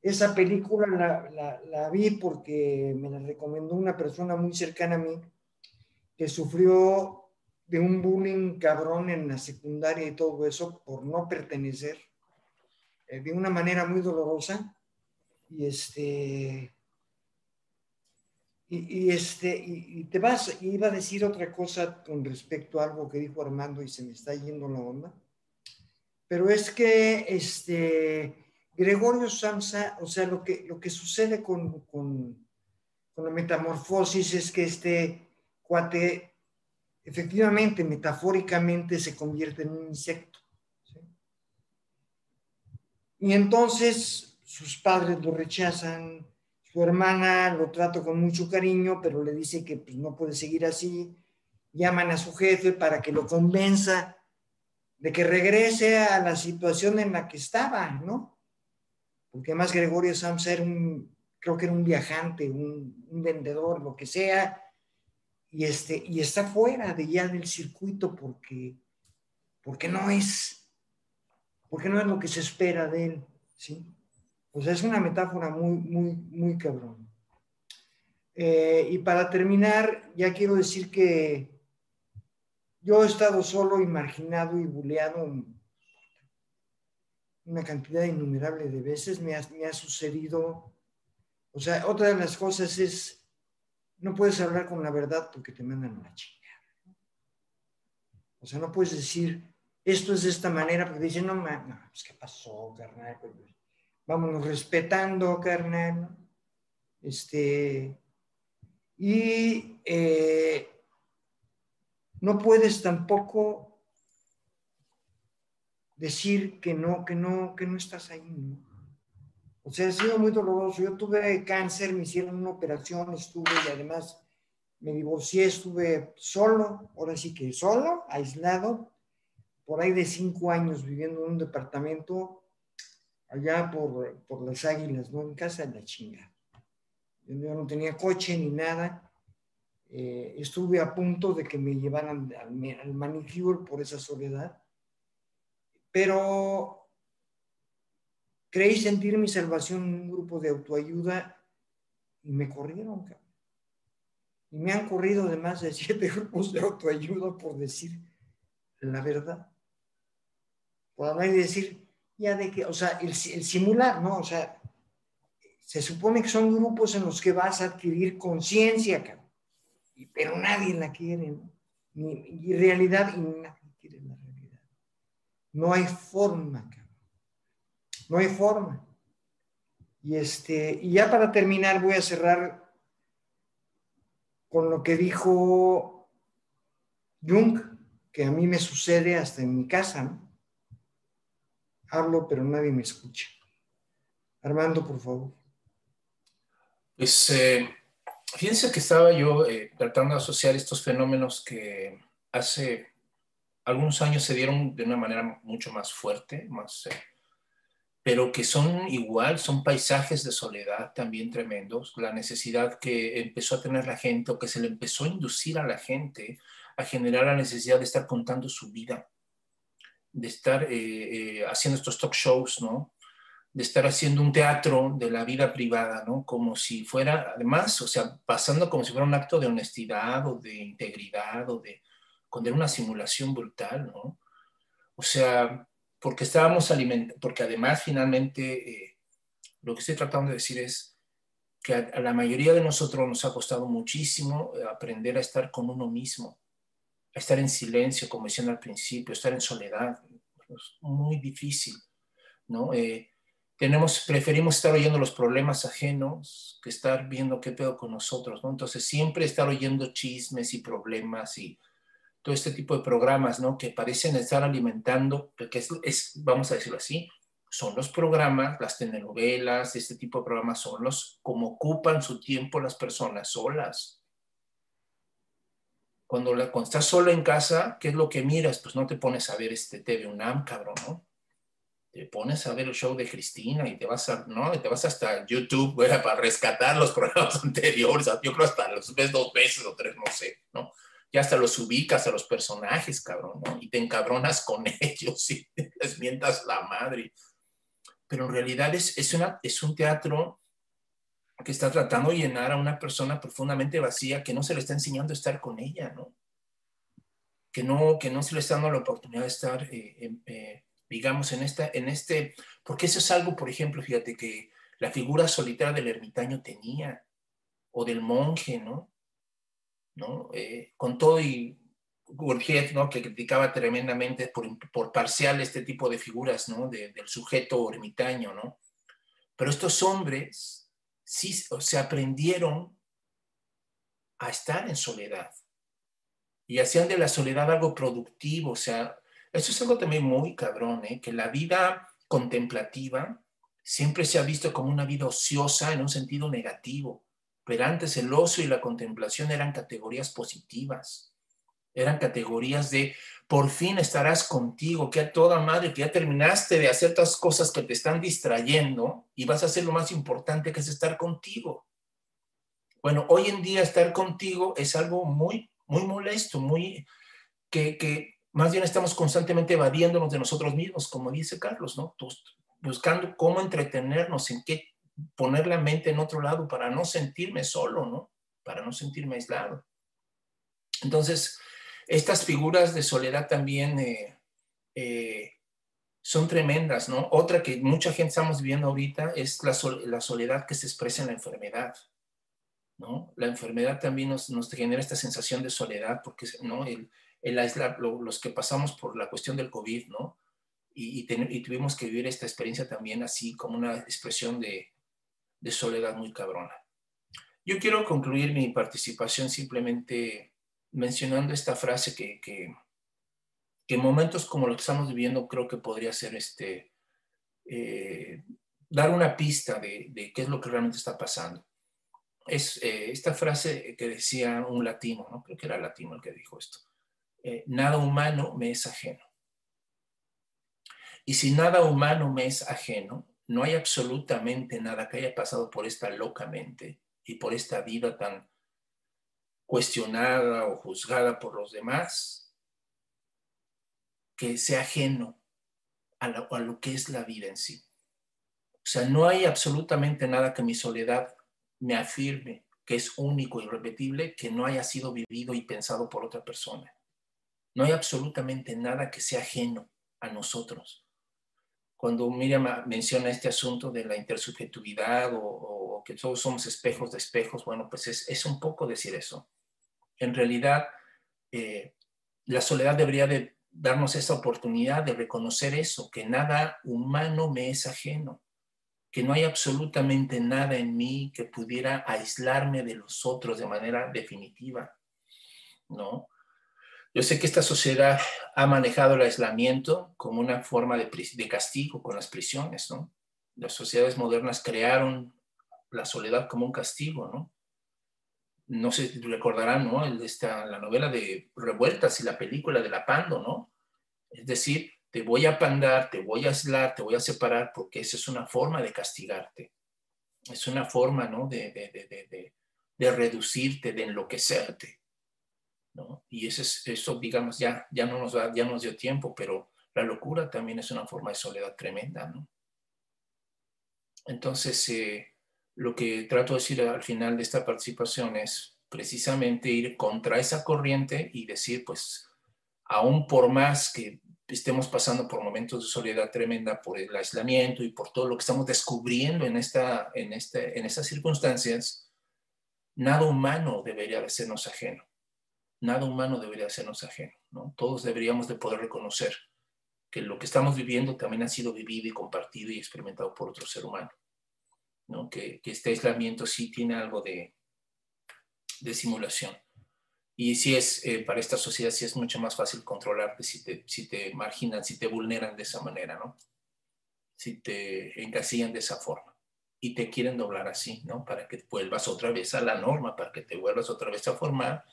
Esa película la, la, vi porque me la recomendó una persona muy cercana a mí que sufrió de un bullying cabrón en la secundaria y todo eso por no pertenecer eh, de una manera muy dolorosa. Y este, y, este, y, te vas, iba a decir otra cosa con respecto a algo que dijo Armando y se me está yendo la onda, pero es que este, Gregorio Samsa, o sea, lo que, lo que sucede con, con, con la metamorfosis es que este cuate efectivamente, metafóricamente, se convierte en un insecto. Y entonces sus padres lo rechazan, su hermana lo trata con mucho cariño, pero le dice que pues, no puede seguir así. Llaman a su jefe para que lo convenza de que regrese a la situación en la que estaba, ¿no? Porque además Gregorio Sams era un, creo que era un viajante, un, vendedor, lo que sea, y, este, y está fuera de ya del circuito porque, porque no es, porque no es lo que se espera de él, ¿sí? Sea, es una metáfora muy, muy, muy cabrón. Eh, y para terminar, ya quiero decir que yo he estado solo y marginado y buleado una cantidad innumerable de veces. Me ha, me ha sucedido. O sea, otra de las cosas es, no puedes hablar con la verdad porque te mandan a la chingada. O sea, no puedes decir, esto es de esta manera, porque dicen, no, no, pues, ¿qué pasó, carnal? Vámonos respetando, carnal. Este, y eh, no puedes tampoco decir que no, que no, que no estás ahí. O sea, ha sido muy doloroso. Yo tuve cáncer, me hicieron una operación, estuve y además me divorcié, estuve solo, ahora sí que solo, aislado, por ahí de cinco años viviendo en un departamento allá por, por las águilas, ¿no? En casa de la chinga. Yo no tenía coche ni nada. Eh, estuve a punto de que me llevaran al, al manicure por esa soledad. Pero creí sentir mi salvación en un grupo de autoayuda y me corrieron, Y me han corrido de más de siete grupos de autoayuda por decir la verdad. Por hablar y decir, ya de que, o sea, el, simular, ¿no? O sea, se supone que son grupos en los que vas a adquirir conciencia, pero nadie la quiere, ¿no? ni, realidad y nadie quiere la realidad. No hay forma, No hay forma. Y, este, y ya para terminar voy a cerrar con lo que dijo Jung, que a mí me sucede hasta en mi casa. Hablo, pero nadie me escucha. Armando, por favor. Pues eh, fíjense que estaba yo eh, tratando de asociar estos fenómenos que hace algunos años se dieron de una manera mucho más fuerte, más eh, pero que son igual, son paisajes de soledad también tremendos, la necesidad que empezó a tener la gente o que se le empezó a inducir a la gente a generar la necesidad de estar contando su vida, de estar eh, eh, haciendo estos talk shows, ¿no? De estar haciendo un teatro de la vida privada, ¿no? Como si fuera, además, o sea, pasando como si fuera un acto de honestidad o de integridad o de, con una simulación brutal, ¿no? O sea, porque estábamos alimentando, porque además finalmente eh, lo que estoy tratando de decir es que a, la mayoría de nosotros nos ha costado muchísimo aprender a estar con uno mismo, estar en silencio, como decían al principio, estar en soledad, es muy difícil, ¿no? Eh, tenemos, preferimos estar oyendo los problemas ajenos que estar viendo qué pedo con nosotros, ¿no? Entonces siempre estar oyendo chismes y problemas y todo este tipo de programas, ¿no? Que parecen estar alimentando, porque es, vamos a decirlo así, son los programas, las telenovelas, este tipo de programas son los como ocupan su tiempo las personas solas. Cuando, estás sola en casa, ¿qué es lo que miras? Pues no te pones a ver este TV UNAM, cabrón, ¿no? Te pones a ver el show de Cristina y te vas a, ¿no? Y te vas hasta YouTube, güey, para rescatar los programas anteriores. Yo creo hasta los ves dos veces o tres, no sé, ¿no? ya hasta los ubicas a los personajes, cabrón, ¿no? Y te encabronas con ellos y les mientas la madre. Pero en realidad es, es, una, es un teatro que está tratando de llenar a una persona profundamente vacía que no se le está enseñando a estar con ella, ¿no? Que no, que no se le está dando la oportunidad de estar, eh, eh, digamos, en, esta, en este, porque eso es algo, por ejemplo, fíjate que la figura solitaria del ermitaño tenía, o del monje, ¿no? ¿no? Eh, con todo y Gurdjieff, ¿no? que criticaba tremendamente por, por parcial este tipo de figuras ¿no? del sujeto ermitaño, ¿no? Pero estos hombres sí se aprendieron a estar en soledad y hacían de la soledad algo productivo, o sea, eso es algo también muy cabrón, ¿eh? que la vida contemplativa siempre se ha visto como una vida ociosa en un sentido negativo. Pero antes el ocio y la contemplación eran categorías positivas, eran categorías de por fin estarás contigo, que a toda madre, que ya terminaste de hacer todas cosas que te están distrayendo y vas a hacer lo más importante que es estar contigo. Bueno, hoy en día estar contigo es algo muy, muy molesto, muy, que, que más bien estamos constantemente evadiéndonos de nosotros mismos, como dice Carlos, ¿no? Buscando cómo entretenernos, en qué poner la mente en otro lado para no sentirme solo, ¿no? Para no sentirme aislado. Entonces, estas figuras de soledad también eh, eh, son tremendas, ¿no? Otra que mucha gente estamos viviendo ahorita es la, soledad que se expresa en la enfermedad, ¿no? La enfermedad también nos, genera esta sensación de soledad porque, ¿no? Los que pasamos por la cuestión del COVID, ¿no? y, tuvimos que vivir esta experiencia también así como una expresión de soledad muy cabrona. Yo quiero concluir mi participación simplemente mencionando esta frase que, que, en momentos como los que estamos viviendo creo que podría ser este, eh, dar una pista de, de, qué es lo que realmente está pasando. Es eh, esta frase que decía un latino, ¿no? creo que era latino el que dijo esto, eh, nada humano me es ajeno. Y si nada humano me es ajeno, no hay absolutamente nada que haya pasado por esta loca mente y por esta vida tan cuestionada o juzgada por los demás, que sea ajeno a, lo que es la vida en sí. O sea, no hay absolutamente nada que mi soledad me afirme que es único y irrepetible que no haya sido vivido y pensado por otra persona. No hay absolutamente nada que sea ajeno a nosotros cuando Miriam menciona este asunto de la intersubjetividad o, que todos somos espejos de espejos, bueno, pues es, un poco decir eso. En realidad, eh, la soledad debería de darnos esa oportunidad de reconocer eso, que nada humano me es ajeno, que no hay absolutamente nada en mí que pudiera aislarme de los otros de manera definitiva, ¿no? Yo sé que esta sociedad ha manejado el aislamiento como una forma de, castigo con las prisiones, ¿no? Las sociedades modernas crearon la soledad como un castigo, ¿no? No sé si recordarán, ¿no? Esta, la novela de Revueltas y la película de La Pando, ¿no? Es decir, te voy a pandar, te voy a aislar, te voy a separar, porque esa es una forma de castigarte. Es una forma, ¿no? De, de, de, de reducirte, de enloquecerte. ¿No? Y eso, es, eso digamos, ya, ya, no nos ya nos dio tiempo, pero la locura también es una forma de soledad tremenda. Entonces, eh, lo que trato de decir al final de esta participación es precisamente ir contra esa corriente y decir, pues, aún por más que estemos pasando por momentos de soledad tremenda por el aislamiento y por todo lo que estamos descubriendo en, esta, en, este, en estas circunstancias, nada humano debería de sernos ajeno nada humano debería sernos ajeno, ¿no? Todos deberíamos de poder reconocer que lo que estamos viviendo también ha sido vivido y compartido y experimentado por otro ser humano, ¿no? Que, este aislamiento sí tiene algo de, de simulación. Y sí es, eh, para esta sociedad sí es mucho más fácil controlarte si te, si te marginan, si te vulneran de esa manera, ¿no? Si te encasillan de esa forma y te quieren doblar así, ¿no? Para que vuelvas otra vez a la norma, para que te vuelvas otra vez a formar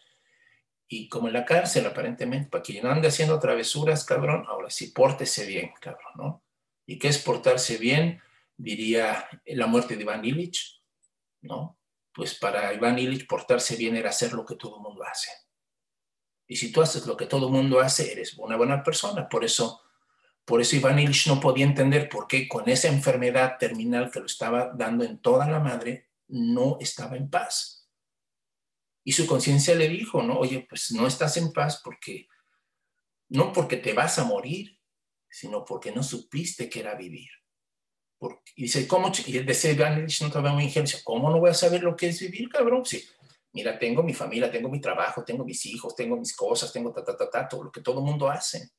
y como en la cárcel, aparentemente, para que no ande haciendo travesuras, cabrón, ahora sí, pórtese bien, cabrón, ¿no? ¿Y qué es portarse bien? Diría la muerte de Iván Illich, ¿no? Pues para Iván Illich portarse bien era hacer lo que todo el mundo hace. Y si tú haces lo que todo el mundo hace, eres una buena persona. Por eso, por eso Iván Illich no podía entender por qué con esa enfermedad terminal que lo estaba dando en toda la madre, no estaba en paz y su conciencia le dijo, ¿no? Oye, pues no estás en paz porque, no porque te vas a morir, sino porque no supiste que era vivir. Porque, y dice, ¿cómo? Y decía, no te muy ingenuo, ¿cómo no voy a saber lo que es vivir, cabrón? Sí, mira, tengo mi familia, tengo mi trabajo, tengo mis hijos, tengo mis cosas, tengo ta, ta, ta, ta, todo lo que todo mundo hace.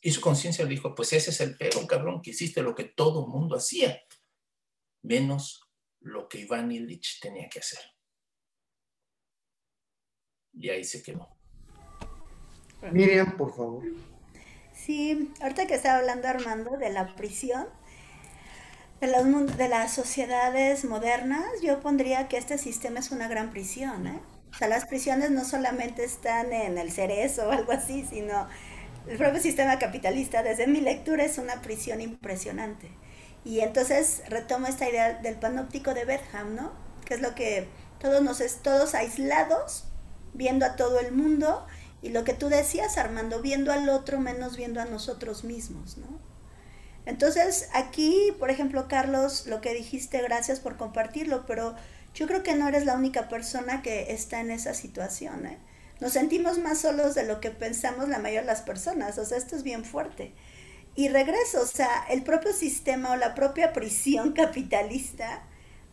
Y su conciencia le dijo, pues ese es el peor, cabrón, que hiciste lo que todo mundo hacía, menos lo que Iván Illich tenía que hacer y ahí se quemó. Miriam, por favor. Sí, ahorita que estaba hablando Armando de la prisión, de, los, de las sociedades modernas, yo pondría que este sistema es una gran prisión. ¿eh? O sea, las prisiones no solamente están en el cerezo o algo así, sino el propio sistema capitalista, desde mi lectura, es una prisión impresionante. Y entonces retomo esta idea del panóptico de Betham, ¿no? Que es lo que todos nos es todos aislados, viendo a todo el mundo y lo que tú decías, Armando, viendo al otro menos viendo a nosotros mismos, ¿no? Entonces, aquí, por ejemplo, Carlos, lo que dijiste, gracias por compartirlo, pero yo creo que no eres la única persona que está en esa situación, ¿eh? Nos sentimos más solos de lo que pensamos la mayoría de las personas, o sea, esto es bien fuerte. Y regreso, o sea, el propio sistema o la propia prisión capitalista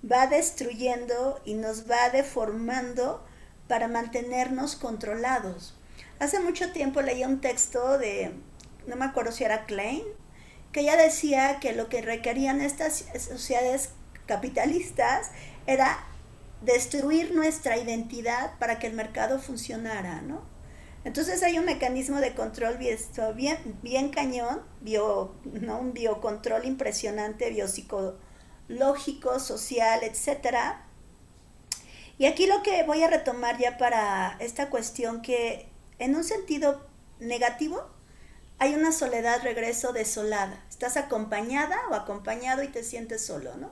va destruyendo y nos va deformando para mantenernos controlados. Hace mucho tiempo leí un texto de, no me acuerdo si era Klein, que ella decía que lo que requerían estas sociedades capitalistas era destruir nuestra identidad para que el mercado funcionara, ¿no? Entonces hay un mecanismo de control bien, bien cañón, bio, ¿no? un biocontrol impresionante, biopsicológico, social, etcétera, y aquí lo que voy a retomar ya para esta cuestión que en un sentido negativo hay una soledad regreso desolada. Estás acompañada o acompañado y te sientes solo, ¿no?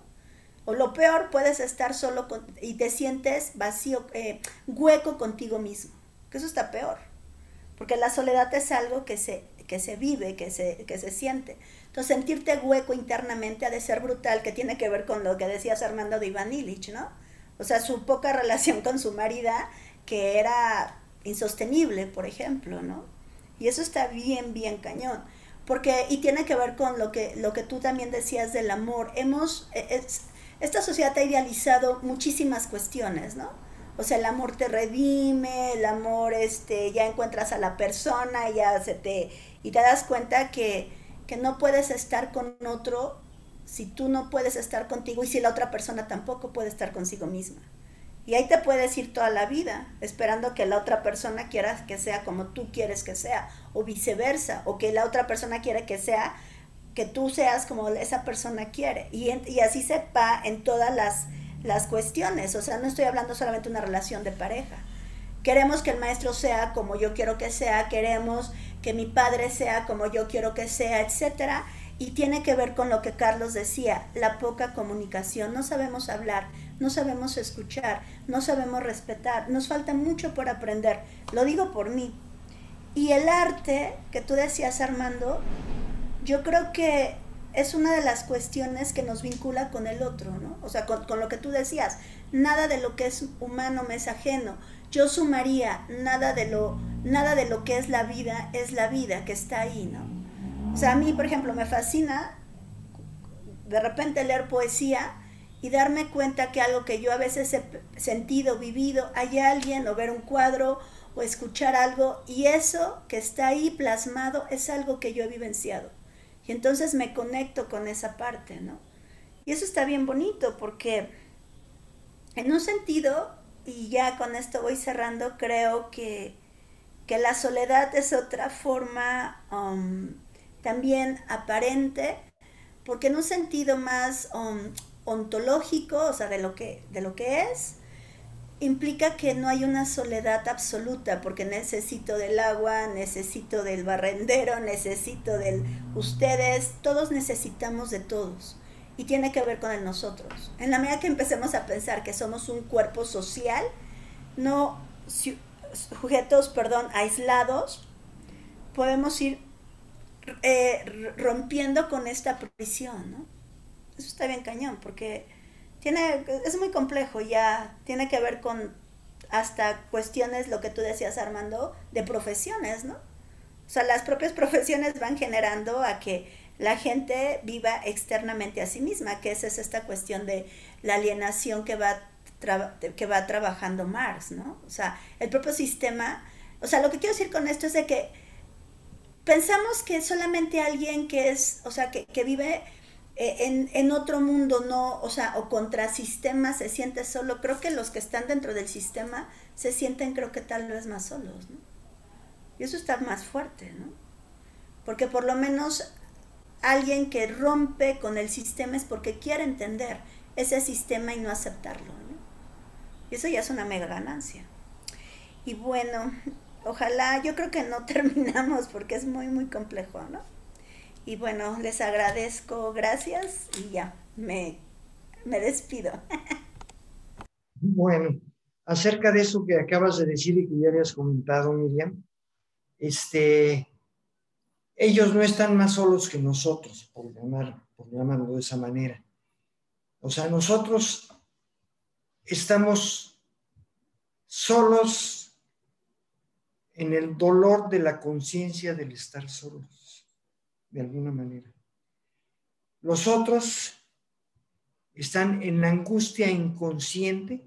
O lo peor, puedes estar solo y te sientes vacío, eh, hueco contigo mismo. Que eso está peor. Porque la soledad es algo que se, que se vive, que se, que se siente. Entonces, sentirte hueco internamente ha de ser brutal, que tiene que ver con lo que decías Armando de Iván Illich, ¿no? O sea, su poca relación con su marida, que era insostenible, por ejemplo, ¿no? Y eso está bien, bien cañón. Porque, y tiene que ver con lo que, lo que tú también decías del amor. Hemos, e, esta sociedad ha idealizado muchísimas cuestiones, ¿no? O sea, el amor te redime, el amor, este, ya encuentras a la persona, ya se te, y te das cuenta que, que no puedes estar con otro si tú no puedes estar contigo y si la otra persona tampoco puede estar consigo misma. Y ahí te puedes ir toda la vida esperando que la otra persona quiera que sea como tú quieres que sea, o viceversa, o que la otra persona quiera que sea, que tú seas como esa persona quiere. Y, y así sepa en todas las, las cuestiones. O sea, no estoy hablando solamente de una relación de pareja. Queremos que el maestro sea como yo quiero que sea, queremos que mi padre sea como yo quiero que sea, etcétera. Y tiene que ver con lo que Carlos decía, la poca comunicación. No sabemos hablar, no sabemos escuchar, no sabemos respetar, nos falta mucho por aprender, lo digo por mí. Y el arte que tú decías, Armando, yo creo que es una de las cuestiones que nos vincula con el otro, ¿no? O sea, con, lo que tú decías, nada de lo que es humano me es ajeno. Yo sumaría, nada de lo, nada de lo que es la vida es la vida que está ahí, ¿no? O sea, a mí, por ejemplo, me fascina de repente leer poesía y darme cuenta que algo que yo a veces he sentido, vivido, hay alguien o ver un cuadro o escuchar algo y eso que está ahí plasmado es algo que yo he vivenciado. Y entonces me conecto con esa parte, ¿no? Y eso está bien bonito porque en un sentido, y ya con esto voy cerrando, creo que, que la soledad es otra forma um, también aparente, porque en un sentido más um, ontológico, o sea, de lo que, de lo que es, implica que no hay una soledad absoluta, porque necesito del agua, necesito del barrendero, necesito del ustedes, todos necesitamos de todos. Y tiene que ver con el nosotros. En la medida que empecemos a pensar que somos un cuerpo social, no sujetos, perdón, aislados, podemos ir eh, rompiendo con esta prisión, ¿no? eso está bien cañón, porque tiene, es muy complejo ya, tiene que ver con hasta cuestiones, lo que tú decías Armando, de profesiones, ¿no? O sea, las propias profesiones van generando a que la gente viva externamente a sí misma, que esa es esta cuestión de la alienación que va, que va trabajando Marx, ¿no? O sea, el propio sistema, o sea, lo que quiero decir con esto es de que pensamos que solamente alguien que es, o sea, que, que vive eh, en, otro mundo no, o sea, o contra sistema se siente solo. Creo que los que están dentro del sistema se sienten, creo que tal vez más solos, ¿no? Y eso está más fuerte, ¿no? Porque por lo menos alguien que rompe con el sistema es porque quiere entender ese sistema y no aceptarlo, ¿no? Y eso ya es una mega ganancia. Y bueno, ojalá, yo creo que no terminamos porque es muy, muy complejo, ¿no? Y bueno, les agradezco, gracias y ya, me, me despido. Bueno, acerca de eso que acabas de decir y que ya habías comentado, Miriam, este, ellos no están más solos que nosotros, por, llamar, por llamarlo de esa manera. O sea, nosotros estamos solos en el dolor de la conciencia del estar solos de alguna manera. Los otros están en la angustia inconsciente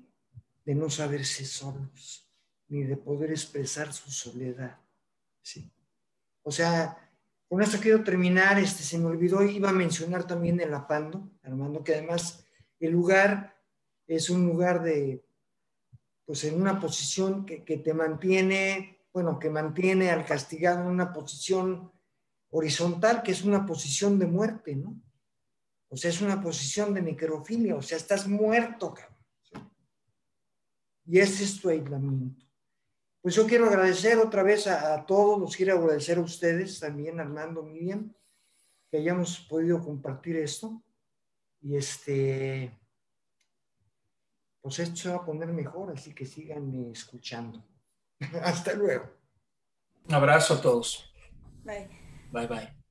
de no saberse solos, ni de poder expresar su soledad. ¿sí? O sea, con esto quiero terminar, este, se me olvidó, iba a mencionar también el Apando, Armando, que además el lugar es un lugar de, pues en una posición que, que te mantiene, bueno, que mantiene al castigado en una posición horizontal, que es una posición de muerte, ¿no? O sea, es una posición de necrofilia, o sea, estás muerto, cabrón. Y ese es tu aislamiento. Pues yo quiero agradecer otra vez a, todos, los quiero agradecer a ustedes también, Armando, Miriam, que hayamos podido compartir esto. Y este, pues esto se va a poner mejor, así que sigan escuchando. Hasta luego. Un abrazo a todos. Bye. Bye bye.